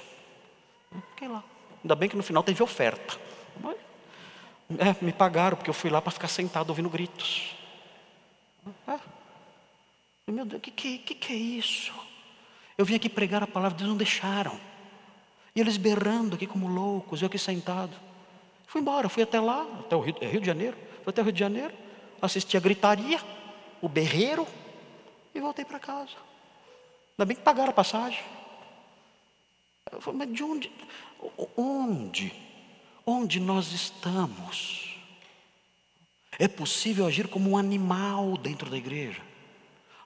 S1: Fiquei lá. Ainda bem que no final teve oferta. É, me pagaram, porque eu fui lá para ficar sentado ouvindo gritos. É. Meu Deus, o que, que, que é isso? Eu vim aqui pregar a palavra, Deus não deixaram. E eles berrando aqui como loucos, eu aqui sentado. Fui embora, fui até lá, até o Rio, é Rio de Janeiro, fui até o Rio de Janeiro, assisti a gritaria, o berreiro, e voltei para casa. Ainda bem que pagaram a passagem. Eu falei, mas de onde? Onde? Onde nós estamos? É possível agir como um animal dentro da igreja,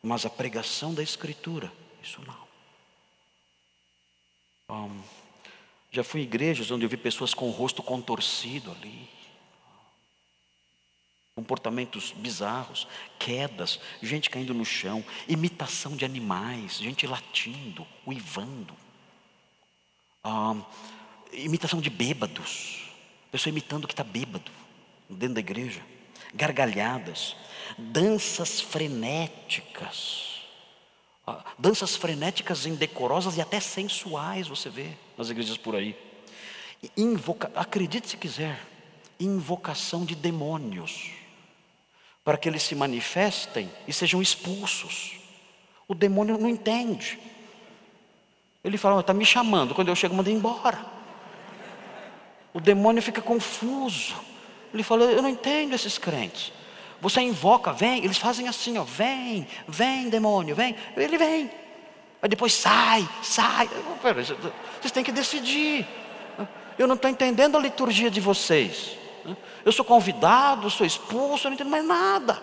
S1: mas a pregação da Escritura, isso não. Um, já fui em igrejas onde eu vi pessoas com o rosto contorcido ali. Comportamentos bizarros, quedas, gente caindo no chão, imitação de animais, gente latindo, uivando. Um, imitação de bêbados, pessoa imitando que está bêbado dentro da igreja, gargalhadas, danças frenéticas danças frenéticas, indecorosas e até sensuais, você vê nas igrejas por aí. Invoca, acredite se quiser, invocação de demônios, para que eles se manifestem e sejam expulsos. O demônio não entende. Ele fala, está me chamando, quando eu chego, manda embora. O demônio fica confuso. Ele fala, eu não entendo esses crentes. Você invoca, vem, eles fazem assim, ó, vem, vem demônio, vem, ele vem. Aí depois sai, sai. Vocês têm que decidir. Eu não estou entendendo a liturgia de vocês. Eu sou convidado, sou expulso, eu não entendo mais nada.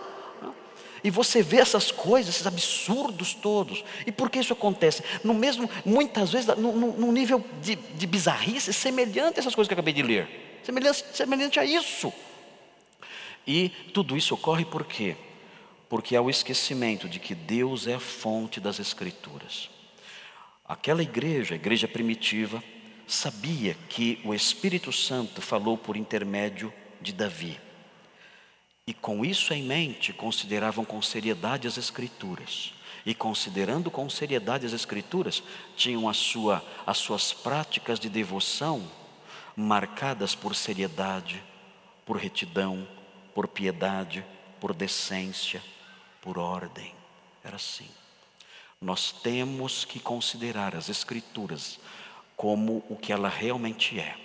S1: E você vê essas coisas, esses absurdos todos. E por que isso acontece? No mesmo, muitas vezes, num nível de, de bizarrice semelhante a essas coisas que eu acabei de ler. Semelhante, semelhante a isso. E tudo isso ocorre por quê? Porque há o esquecimento de que Deus é a fonte das Escrituras. Aquela igreja, a igreja primitiva, sabia que o Espírito Santo falou por intermédio de Davi. E com isso em mente, consideravam com seriedade as Escrituras. E considerando com seriedade as Escrituras, tinham a sua, as suas práticas de devoção marcadas por seriedade, por retidão, por piedade, por decência, por ordem. Era assim. Nós temos que considerar as Escrituras como o que ela realmente é.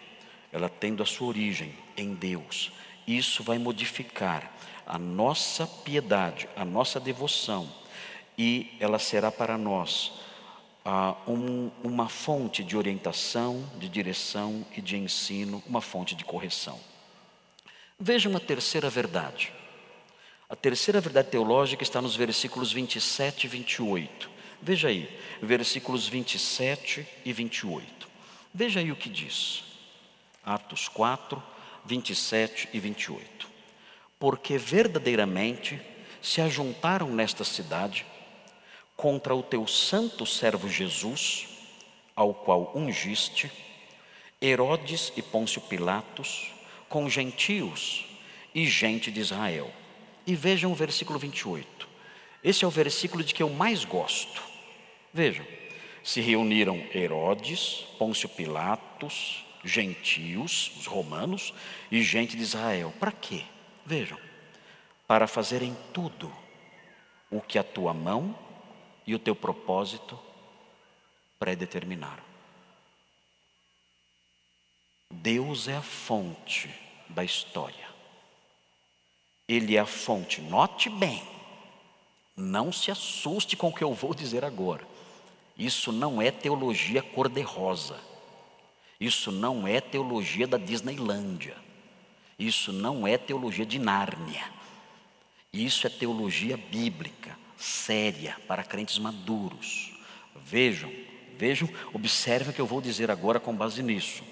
S1: ela tendo a sua origem em Deus, isso vai modificar a nossa piedade, a nossa devoção, e ela será para nós ah, um, uma fonte de orientação, de direção e de ensino, uma fonte de correção. Veja uma terceira verdade. A terceira verdade teológica está nos versículos 27 e 28. Veja aí, versículos 27 e 28. Veja aí o que diz. Atos 4, 27 e 28. Porque verdadeiramente se ajuntaram nesta cidade contra o teu santo servo Jesus, ao qual ungiste, Herodes e Pôncio Pilatos, com gentios e gente de Israel. E vejam o versículo 28. Esse é o versículo de que eu mais gosto. Vejam, se reuniram Herodes, Pôncio Pilatos, gentios, os romanos, e gente de Israel. Para quê? Vejam, para fazerem tudo o que a tua mão e o teu propósito predeterminaram. Deus é a fonte da história. Ele é a fonte, note bem, não se assuste com o que eu vou dizer agora. Isso não é teologia cor-de-rosa. Isso não é teologia da Disneylândia. Isso não é teologia de Nárnia. Isso é teologia bíblica séria para crentes maduros. Vejam, vejam, observem o que eu vou dizer agora com base nisso.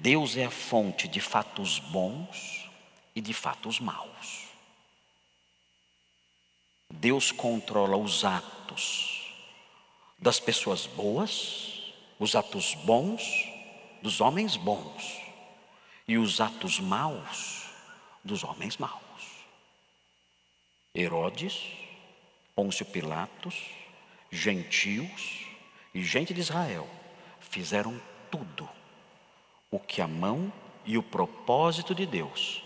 S1: Deus é a fonte de fatos bons e de fatos maus. Deus controla os atos das pessoas boas, os atos bons dos homens bons e os atos maus dos homens maus. Herodes Pôncio Pilatos, gentios e gente de Israel fizeram tudo o que a mão e o propósito de Deus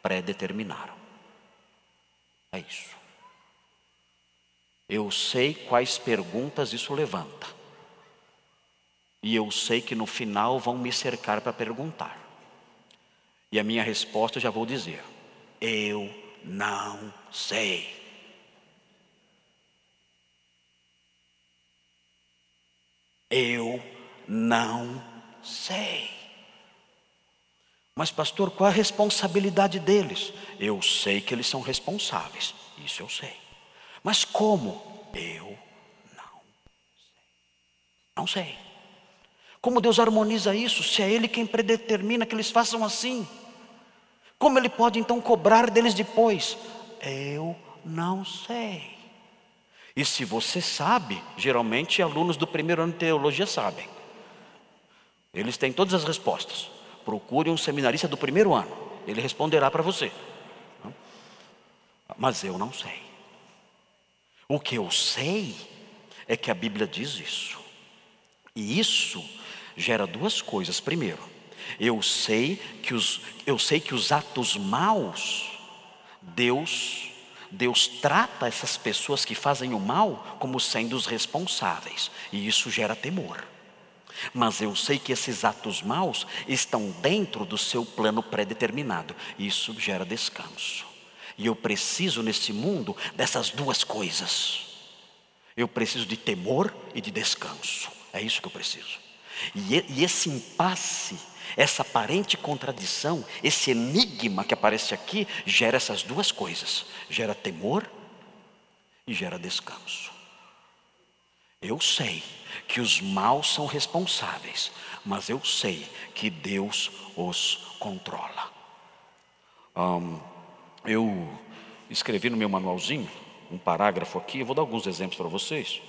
S1: predeterminaram. É isso. Eu sei quais perguntas isso levanta. E eu sei que no final vão me cercar para perguntar. E a minha resposta eu já vou dizer: eu não sei. Eu não sei. Mas, pastor, qual a responsabilidade deles? Eu sei que eles são responsáveis, isso eu sei. Mas como? Eu não sei. Não sei. Como Deus harmoniza isso, se é Ele quem predetermina que eles façam assim? Como Ele pode então cobrar deles depois? Eu não sei. E se você sabe, geralmente alunos do primeiro ano de teologia sabem. Eles têm todas as respostas. Procure um seminarista do primeiro ano, ele responderá para você. Mas eu não sei. O que eu sei é que a Bíblia diz isso. E isso gera duas coisas. Primeiro, eu sei que os, eu sei que os atos maus Deus Deus trata essas pessoas que fazem o mal como sendo os responsáveis, e isso gera temor. Mas eu sei que esses atos maus estão dentro do seu plano pré-determinado, isso gera descanso. E eu preciso nesse mundo dessas duas coisas. Eu preciso de temor e de descanso. É isso que eu preciso. E, e esse impasse essa aparente contradição, esse enigma que aparece aqui, gera essas duas coisas: gera temor e gera descanso. Eu sei que os maus são responsáveis, mas eu sei que Deus os controla. Eu escrevi no meu manualzinho um parágrafo aqui, eu vou dar alguns exemplos para vocês.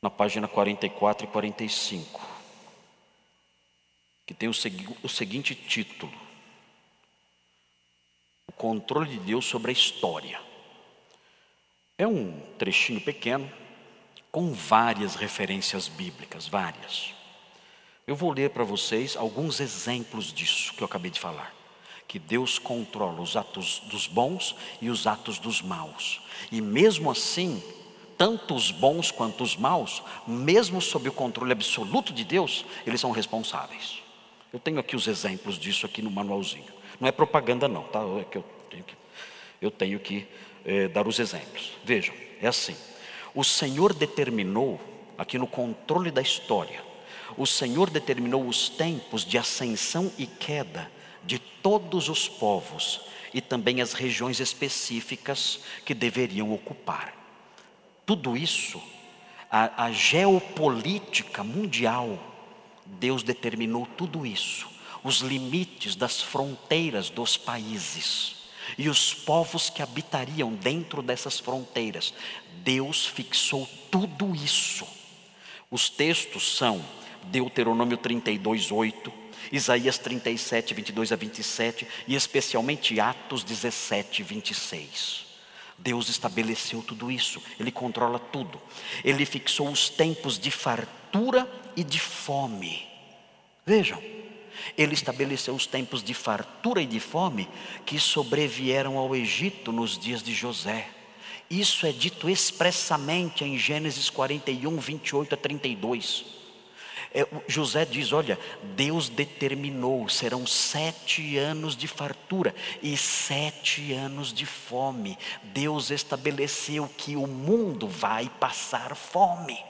S1: Na página 44 e 45 que tem o, o seguinte título: O controle de Deus sobre a história. É um trechinho pequeno, com várias referências bíblicas, várias. Eu vou ler para vocês alguns exemplos disso que eu acabei de falar. Que Deus controla os atos dos bons e os atos dos maus. E mesmo assim, tanto os bons quanto os maus, mesmo sob o controle absoluto de Deus, eles são responsáveis. Eu tenho aqui os exemplos disso aqui no manualzinho. Não é propaganda não, tá? É que eu tenho que, eu tenho que é, dar os exemplos. Vejam, é assim. O Senhor determinou, aqui no controle da história, o Senhor determinou os tempos de ascensão e queda de todos os povos e também as regiões específicas que deveriam ocupar. Tudo isso, a, a geopolítica mundial, Deus determinou tudo isso, os limites das fronteiras dos países e os povos que habitariam dentro dessas fronteiras. Deus fixou tudo isso. Os textos são Deuteronômio 32, 8, Isaías 37, 22 a 27 e especialmente Atos 17, 26. Deus estabeleceu tudo isso, Ele controla tudo. Ele fixou os tempos de fartura e de fome. Vejam, Ele estabeleceu os tempos de fartura e de fome que sobrevieram ao Egito nos dias de José. Isso é dito expressamente em Gênesis 41, 28 a 32. É, José diz: Olha, Deus determinou, serão sete anos de fartura e sete anos de fome. Deus estabeleceu que o mundo vai passar fome.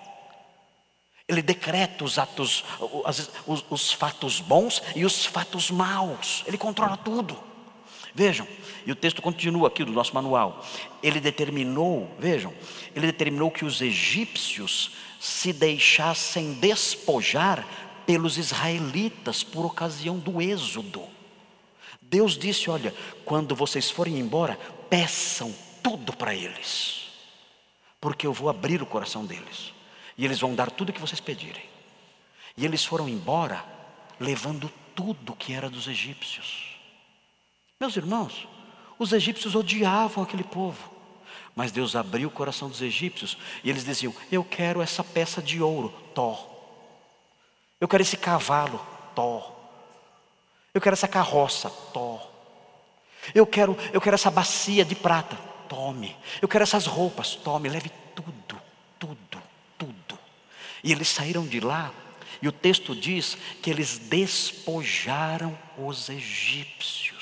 S1: Ele decreta os atos, os, os, os fatos bons e os fatos maus. Ele controla tudo. Vejam, e o texto continua aqui do nosso manual. Ele determinou, vejam, ele determinou que os egípcios se deixassem despojar pelos israelitas por ocasião do êxodo. Deus disse: Olha, quando vocês forem embora, peçam tudo para eles, porque eu vou abrir o coração deles, e eles vão dar tudo o que vocês pedirem. E eles foram embora, levando tudo que era dos egípcios. Meus irmãos, os egípcios odiavam aquele povo. Mas Deus abriu o coração dos egípcios e eles diziam: Eu quero essa peça de ouro, Tó. Eu quero esse cavalo, Tó. Eu quero essa carroça, Tó. Eu quero, eu quero essa bacia de prata, tome. Eu quero essas roupas, tome. Leve tudo, tudo, tudo. E eles saíram de lá e o texto diz que eles despojaram os egípcios.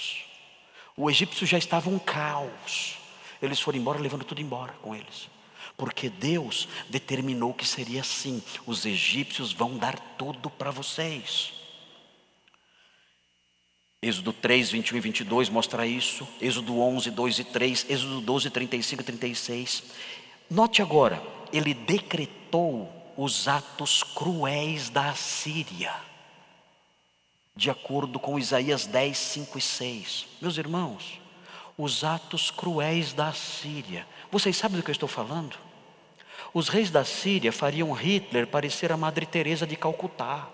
S1: O egípcio já estava um caos. Eles foram embora, levando tudo embora com eles. Porque Deus determinou que seria assim: os egípcios vão dar tudo para vocês. Êxodo 3, 21 e 22 mostra isso. Êxodo 11, 2 e 3. Êxodo 12, 35 e 36. Note agora, ele decretou os atos cruéis da Assíria, de acordo com Isaías 10, 5 e 6. Meus irmãos, os atos cruéis da Síria. Vocês sabem do que eu estou falando? Os reis da Síria fariam Hitler parecer a Madre Teresa de Calcutá.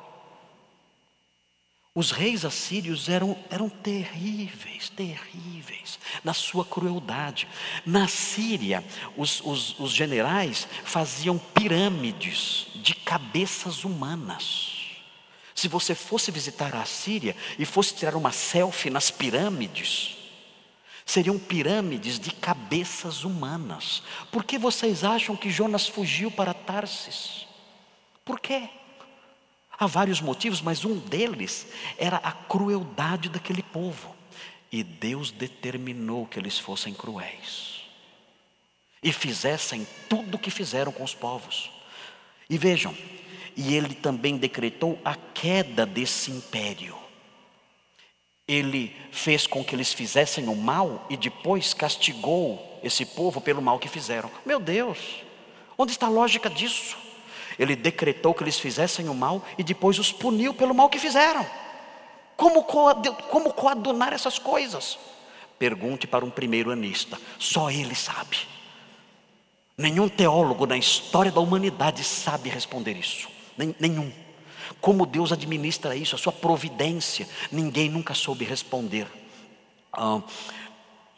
S1: Os reis assírios eram, eram terríveis, terríveis na sua crueldade. Na Síria, os, os, os generais faziam pirâmides de cabeças humanas. Se você fosse visitar a Síria e fosse tirar uma selfie nas pirâmides, seriam pirâmides de cabeças humanas. Por que vocês acham que Jonas fugiu para Tarsis? Por quê? Há vários motivos, mas um deles era a crueldade daquele povo. E Deus determinou que eles fossem cruéis e fizessem tudo o que fizeram com os povos. E vejam, e ele também decretou a queda desse império ele fez com que eles fizessem o mal e depois castigou esse povo pelo mal que fizeram. Meu Deus, onde está a lógica disso? Ele decretou que eles fizessem o mal e depois os puniu pelo mal que fizeram. Como, como coadunar essas coisas? Pergunte para um primeiro anista, só ele sabe. Nenhum teólogo na história da humanidade sabe responder isso. Nenhum. Como Deus administra isso, a sua providência, ninguém nunca soube responder. Ah,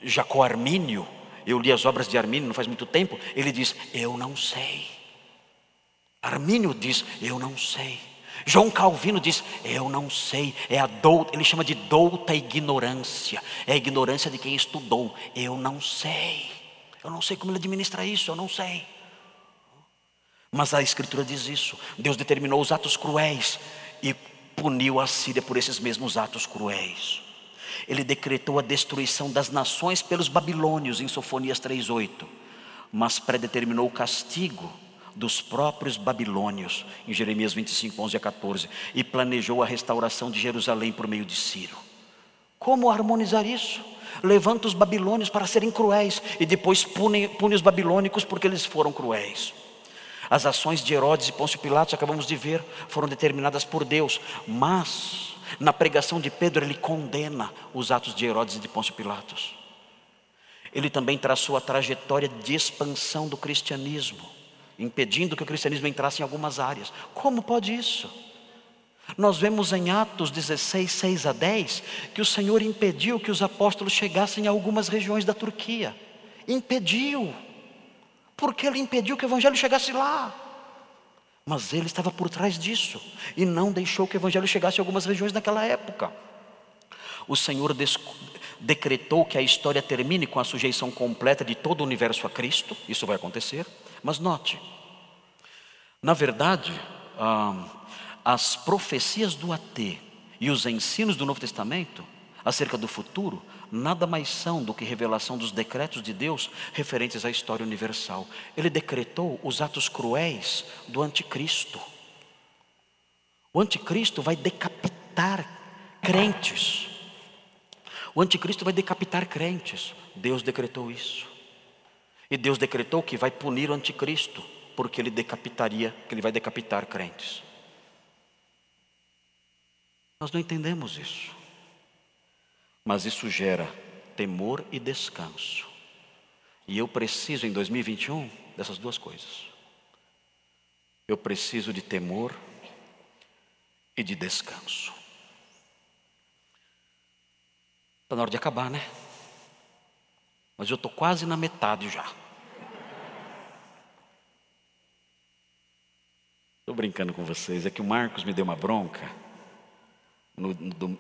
S1: Jacó Armínio, eu li as obras de Armínio não faz muito tempo, ele diz: Eu não sei. Armínio diz: Eu não sei. João Calvino diz: Eu não sei. É a douta, ele chama de douta ignorância. É a ignorância de quem estudou. Eu não sei. Eu não sei como ele administra isso, eu não sei. Mas a Escritura diz isso. Deus determinou os atos cruéis e puniu a Síria por esses mesmos atos cruéis. Ele decretou a destruição das nações pelos babilônios em Sofonias 3:8, mas predeterminou o castigo dos próprios babilônios em Jeremias 25, 11 a 14 e planejou a restauração de Jerusalém por meio de Ciro. Como harmonizar isso? Levanta os babilônios para serem cruéis e depois pune, pune os babilônicos porque eles foram cruéis. As ações de Herodes e Pôncio Pilatos, acabamos de ver, foram determinadas por Deus, mas na pregação de Pedro ele condena os atos de Herodes e de Pôncio Pilatos. Ele também traçou a trajetória de expansão do cristianismo, impedindo que o cristianismo entrasse em algumas áreas. Como pode isso? Nós vemos em Atos 16, 6 a 10, que o Senhor impediu que os apóstolos chegassem a algumas regiões da Turquia. Impediu. Porque ele impediu que o evangelho chegasse lá. Mas ele estava por trás disso e não deixou que o evangelho chegasse a algumas regiões naquela época. O Senhor decretou que a história termine com a sujeição completa de todo o universo a Cristo, isso vai acontecer, mas note, na verdade, as profecias do AT e os ensinos do Novo Testamento acerca do futuro nada mais são do que revelação dos decretos de Deus referentes à história universal. Ele decretou os atos cruéis do anticristo. O anticristo vai decapitar crentes. O anticristo vai decapitar crentes. Deus decretou isso. E Deus decretou que vai punir o anticristo, porque ele decapitaria, que ele vai decapitar crentes. Nós não entendemos isso. Mas isso gera temor e descanso. E eu preciso em 2021 dessas duas coisas. Eu preciso de temor e de descanso. Está na hora de acabar, né? Mas eu estou quase na metade já. Estou brincando com vocês, é que o Marcos me deu uma bronca no,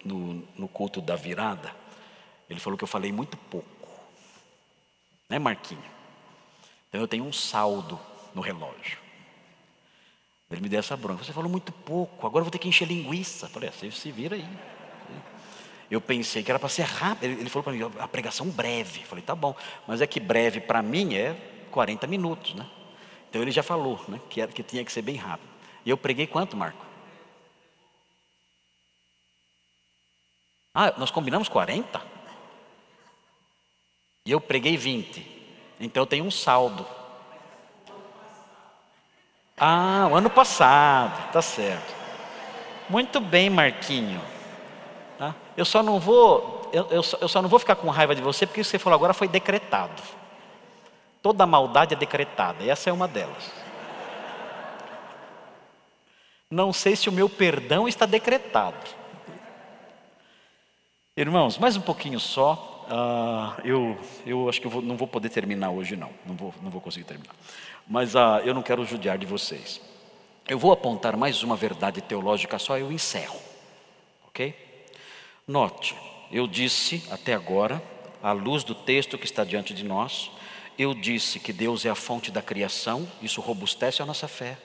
S1: no, no culto da virada, ele falou que eu falei muito pouco. Né, Marquinho? Então eu tenho um saldo no relógio. Ele me deu essa bronca. Você falou muito pouco, agora eu vou ter que encher linguiça. Eu falei, ah, você se vira aí. Eu pensei que era para ser rápido. Ele falou para mim, a pregação breve. Eu falei, tá bom. Mas é que breve para mim é 40 minutos, né? Então ele já falou, né? Que, era, que tinha que ser bem rápido. E eu preguei quanto, Marco? Ah, nós combinamos 40? E eu preguei 20. Então eu tenho um saldo. Ah, o ano passado, tá certo. Muito bem, Marquinho. Tá? Eu só não vou, eu, eu, só, eu só não vou ficar com raiva de você porque o que você falou agora foi decretado. Toda maldade é decretada, e essa é uma delas. Não sei se o meu perdão está decretado. Irmãos, mais um pouquinho só. Uh, eu, eu acho que eu vou, não vou poder terminar hoje, não. Não vou, não vou conseguir terminar. Mas uh, eu não quero judiar de vocês. Eu vou apontar mais uma verdade teológica só e eu encerro. Ok? Note, eu disse até agora, à luz do texto que está diante de nós, eu disse que Deus é a fonte da criação, isso robustece a nossa fé,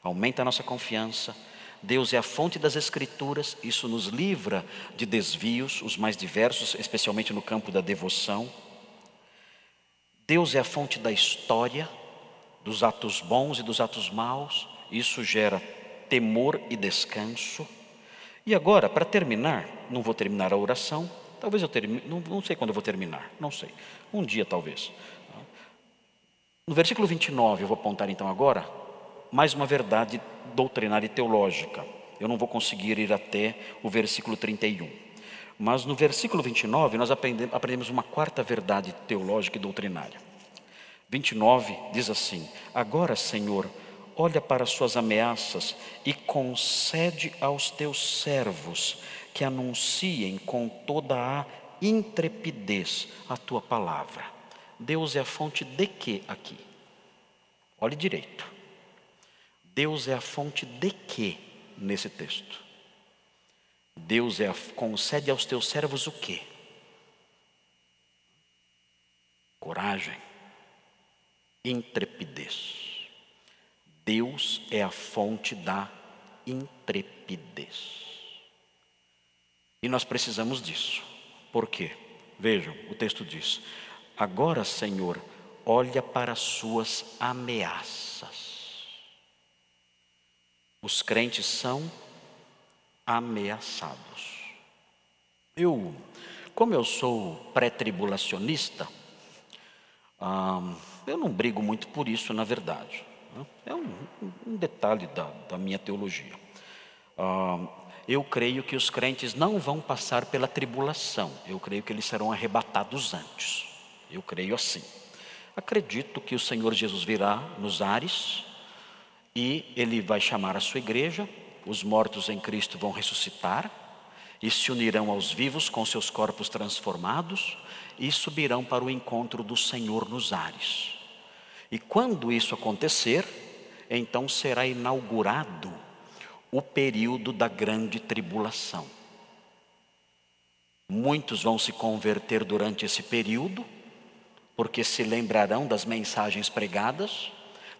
S1: aumenta a nossa confiança Deus é a fonte das Escrituras, isso nos livra de desvios, os mais diversos, especialmente no campo da devoção. Deus é a fonte da história, dos atos bons e dos atos maus, isso gera temor e descanso. E agora, para terminar, não vou terminar a oração, talvez eu termine, não, não sei quando eu vou terminar, não sei, um dia talvez. No versículo 29, eu vou apontar então agora, mais uma verdade doutrinária e teológica. Eu não vou conseguir ir até o versículo 31. Mas no versículo 29, nós aprendemos uma quarta verdade teológica e doutrinária. 29 diz assim: Agora, Senhor, olha para as suas ameaças e concede aos teus servos que anunciem com toda a intrepidez a tua palavra. Deus é a fonte de quê aqui? Olhe direito. Deus é a fonte de quê nesse texto? Deus é a, concede aos teus servos o quê? Coragem, intrepidez. Deus é a fonte da intrepidez. E nós precisamos disso. Por quê? Vejam, o texto diz: Agora, Senhor, olha para as suas ameaças. Os crentes são ameaçados. Eu, como eu sou pré-tribulacionista, eu não brigo muito por isso, na verdade. Né? É um, um detalhe da, da, minha teologia. eu creio que os crentes não vão passar pela tribulação, eu creio que eles serão arrebatados antes. Eu creio assim. Acredito que o Senhor Jesus virá nos ares e ele vai chamar a sua igreja, os mortos em Cristo vão ressuscitar e se unirão aos vivos com seus corpos transformados e subirão para o encontro do Senhor nos ares. E quando isso acontecer, então será inaugurado o período da grande tribulação. Muitos vão se converter durante esse período porque se lembrarão das mensagens pregadas,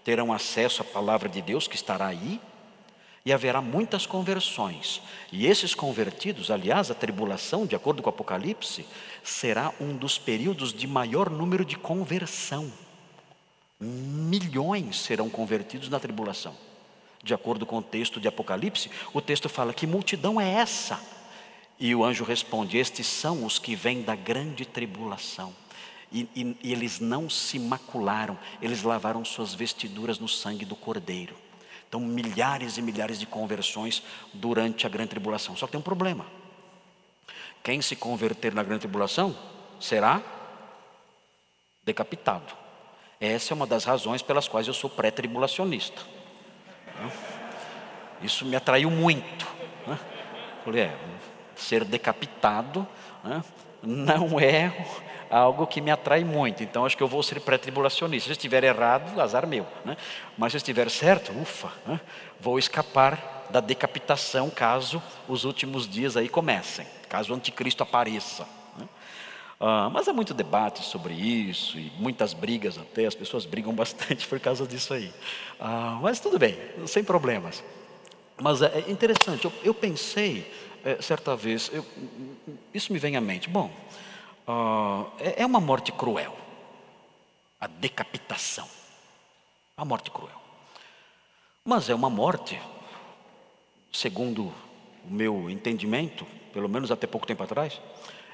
S1: terão acesso à palavra de Deus que estará aí, e haverá muitas conversões. E esses convertidos, aliás, a tribulação, de acordo com o Apocalipse, será um dos períodos de maior número de conversão. Milhões serão convertidos na tribulação. De acordo com o texto de Apocalipse, o texto fala: Que multidão é essa? E o anjo responde: Estes são os que vêm da grande tribulação e, e, e eles não se macularam, eles lavaram suas vestiduras no sangue do Cordeiro. Então, milhares e milhares de conversões durante a grande tribulação. Só que tem um problema. Quem se converter na grande tribulação será decapitado. Essa é uma das razões pelas quais eu sou pré-tribulacionista. Isso me atraiu muito. Falei, é, ser decapitado não é algo que me atrai muito. Então acho que eu vou ser pré-tribulacionista. Se estiver errado, azar meu. Né? Mas se estiver certo, ufa, né? vou escapar da decapitação caso os últimos dias aí comecem, caso o anticristo apareça. Né? Ah, mas há muito debate sobre isso e muitas brigas até, as pessoas brigam *laughs* bastante por causa disso aí. Ah, mas tudo bem, sem problemas. Mas é interessante, eu, eu pensei é, certa vez, eu, isso me vem à mente. Bom, uh, é, é uma morte cruel. A decapitação. A morte cruel. Mas é uma morte, segundo o meu entendimento, pelo menos até pouco tempo atrás,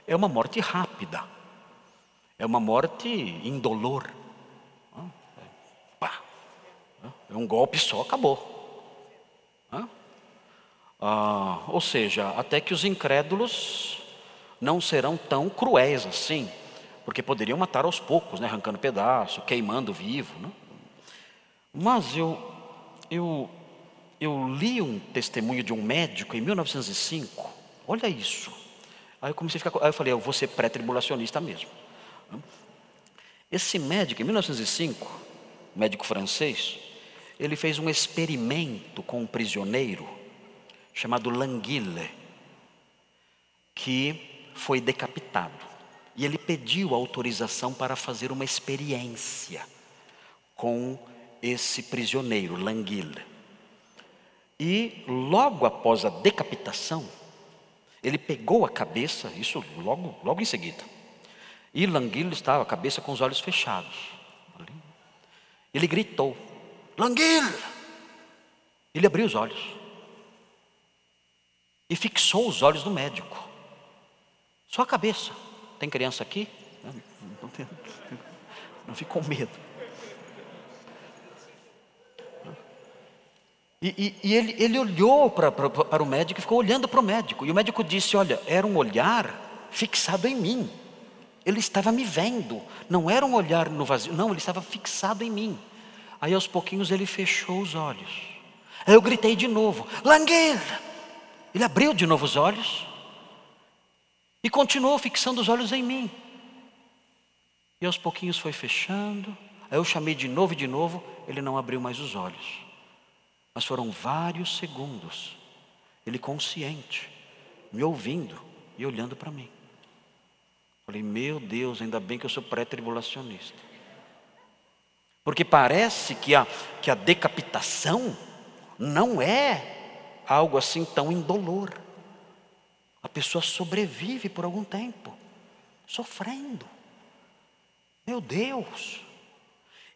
S1: é uma morte rápida. É uma morte indolor. É um golpe só, acabou. Ah, ou seja, até que os incrédulos não serão tão cruéis assim, porque poderiam matar aos poucos, né, arrancando pedaço, queimando vivo. Né? Mas eu, eu, eu li um testemunho de um médico em 1905, olha isso. Aí eu comecei a ficar, aí eu falei, eu vou ser pré-tribulacionista mesmo. Esse médico, em 1905, médico francês, ele fez um experimento com um prisioneiro chamado Languille, que foi decapitado. E ele pediu autorização para fazer uma experiência com esse prisioneiro, Languille. E logo após a decapitação, ele pegou a cabeça, isso logo, logo em seguida. E Languille estava a cabeça com os olhos fechados. Ele gritou: Languille! Ele abriu os olhos e fixou os olhos do médico. Só a cabeça. Tem criança aqui? Não, tem, não fique com medo. E, e, e ele, ele olhou para, para, para o médico e ficou olhando para o médico. E o médico disse: Olha, era um olhar fixado em mim. Ele estava me vendo. Não era um olhar no vazio, não, ele estava fixado em mim. Aí aos pouquinhos ele fechou os olhos. Aí eu gritei de novo: Langueira! Ele abriu de novo os olhos e continuou fixando os olhos em mim. E aos pouquinhos foi fechando. Aí eu chamei de novo e de novo, ele não abriu mais os olhos. Mas foram vários segundos, ele consciente, me ouvindo e olhando para mim. Falei, meu Deus, ainda bem que eu sou pré-tribulacionista. Porque parece que a, que a decapitação não é algo assim tão indolor. A pessoa sobrevive por algum tempo, sofrendo. Meu Deus!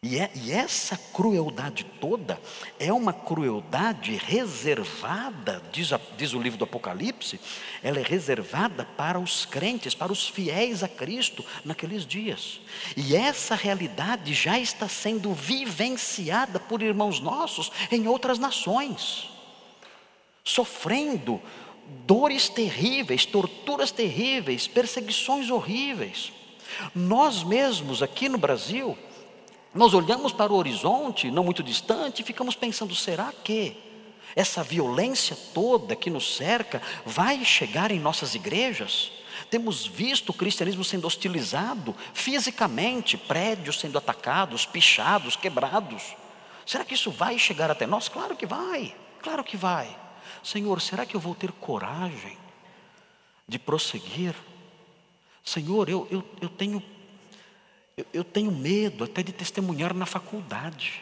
S1: E, é, e, essa crueldade toda é uma crueldade reservada, diz, a, diz, o livro do Apocalipse, ela é reservada para os crentes, para os fiéis a Cristo naqueles dias. E essa realidade já está sendo vivenciada por irmãos nossos em outras nações, sofrendo dores terríveis, torturas terríveis, perseguições horríveis. Nós mesmos aqui no Brasil, nós olhamos para o horizonte, não muito distante, e ficamos pensando: será que essa violência toda que nos cerca vai chegar em nossas igrejas? Temos visto o cristianismo sendo hostilizado fisicamente, prédios sendo atacados, pichados, quebrados. Será que isso vai chegar até nós? Claro que vai, claro que vai. Senhor, será que eu vou ter coragem de prosseguir? Senhor, eu, eu, eu tenho eu, eu tenho medo até de testemunhar na faculdade.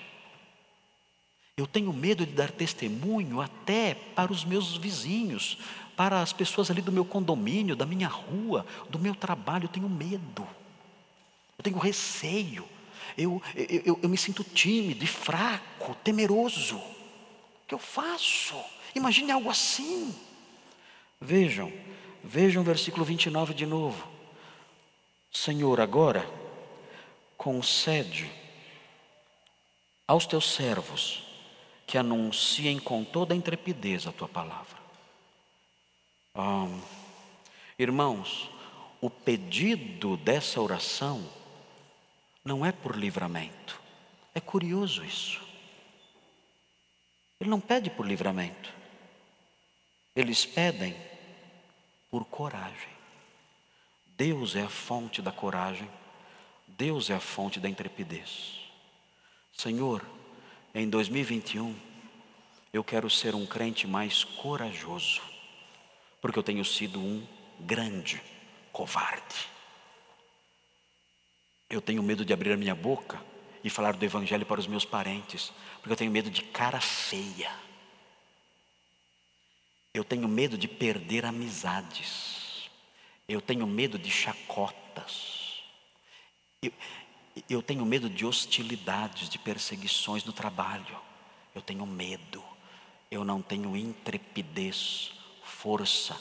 S1: Eu tenho medo de dar testemunho até para os meus vizinhos, para as pessoas ali do meu condomínio, da minha rua, do meu trabalho. Eu tenho medo, eu tenho receio, eu, eu, eu, eu me sinto tímido e fraco, temeroso. O que eu faço? Imagine algo assim. Vejam, vejam o versículo 29 de novo. Senhor, agora concede aos teus servos que anunciem com toda a intrepidez a tua palavra. Irmãos, o pedido dessa oração não é por livramento. É curioso isso. Ele não pede por livramento. Eles pedem por coragem. Deus é a fonte da coragem. Deus é a fonte da intrepidez. Senhor, em 2021, eu quero ser um crente mais corajoso, porque eu tenho sido um grande covarde. Eu tenho medo de abrir a minha boca e falar do Evangelho para os meus parentes, porque eu tenho medo de cara feia. Eu tenho medo de perder amizades. Eu tenho medo de chacotas. Eu, eu tenho medo de hostilidades, de perseguições no trabalho. Eu tenho medo. Eu não tenho intrepidez, força,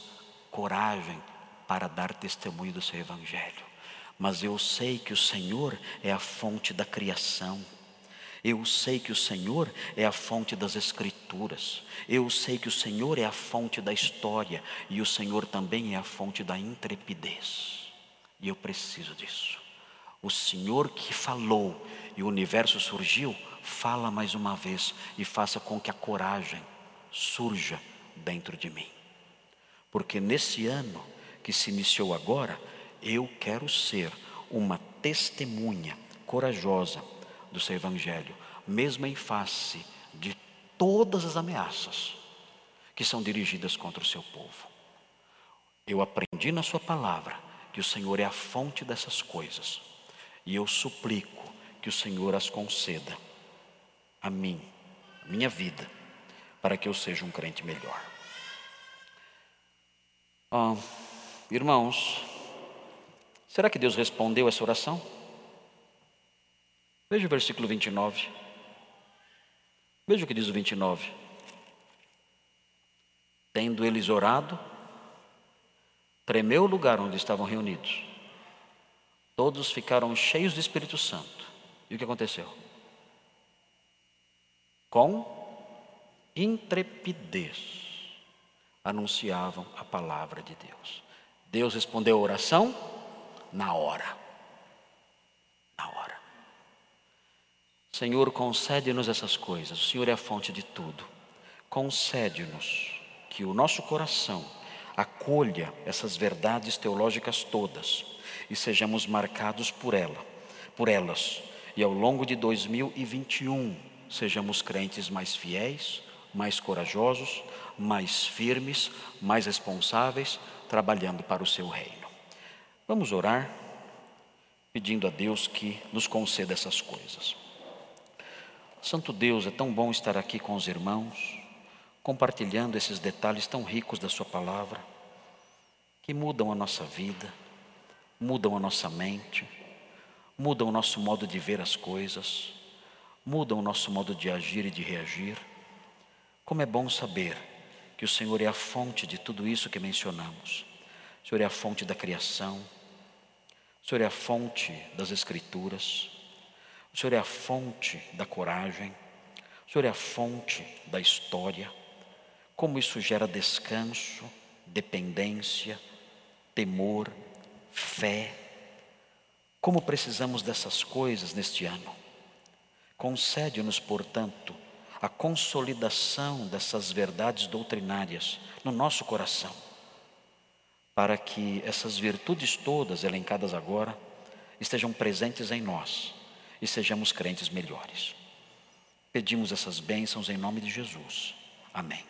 S1: coragem para dar testemunho do seu Evangelho. Mas eu sei que o Senhor é a fonte da criação. Eu sei que o Senhor é a fonte das Escrituras. Eu sei que o Senhor é a fonte da história. E o Senhor também é a fonte da intrepidez. E eu preciso disso. O Senhor que falou e o universo surgiu, fala mais uma vez e faça com que a coragem surja dentro de mim. Porque nesse ano que se iniciou agora, eu quero ser uma testemunha corajosa do seu Evangelho, mesmo em face de todas as ameaças que são dirigidas contra o seu povo. Eu aprendi na Sua palavra que o Senhor é a fonte dessas coisas e eu suplico que o Senhor as conceda a mim, a minha vida, para que eu seja um crente melhor. Ah, irmãos, será que Deus respondeu essa oração? Veja o versículo 29. Veja o que diz o 29. Tendo eles orado, tremeu o lugar onde estavam reunidos Todos ficaram cheios do Espírito Santo. E o que aconteceu? Com intrepidez anunciavam a palavra de Deus. Deus respondeu a oração na hora. Na hora. Senhor, concede-nos essas coisas. O Senhor é a fonte de tudo. Concede-nos que o nosso coração acolha essas verdades teológicas todas e sejamos marcados por ela, por elas. E ao longo de 2021, sejamos crentes mais fiéis, mais corajosos, mais firmes, mais responsáveis, trabalhando para o seu reino. Vamos orar, pedindo a Deus que nos conceda essas coisas. Santo Deus, é tão bom estar aqui com os irmãos, compartilhando esses detalhes tão ricos da Sua palavra. que mudam a nossa vida, mudam a nossa mente, mudam o nosso modo de ver as coisas, mudam o nosso modo de agir e de reagir. Como é bom saber que o Senhor é a fonte de tudo isso que mencionamos. O Senhor é a fonte da criação, o Senhor é a fonte das Escrituras, o Senhor é a fonte da coragem, o Senhor é a fonte da história. Como isso gera descanso, dependência, temor, fé. Como precisamos dessas coisas neste ano. Concede-nos, portanto, a consolidação dessas verdades doutrinárias no nosso coração, para que essas virtudes todas elencadas agora estejam presentes em nós e sejamos crentes melhores. Pedimos essas bênçãos em nome de Jesus. Amém.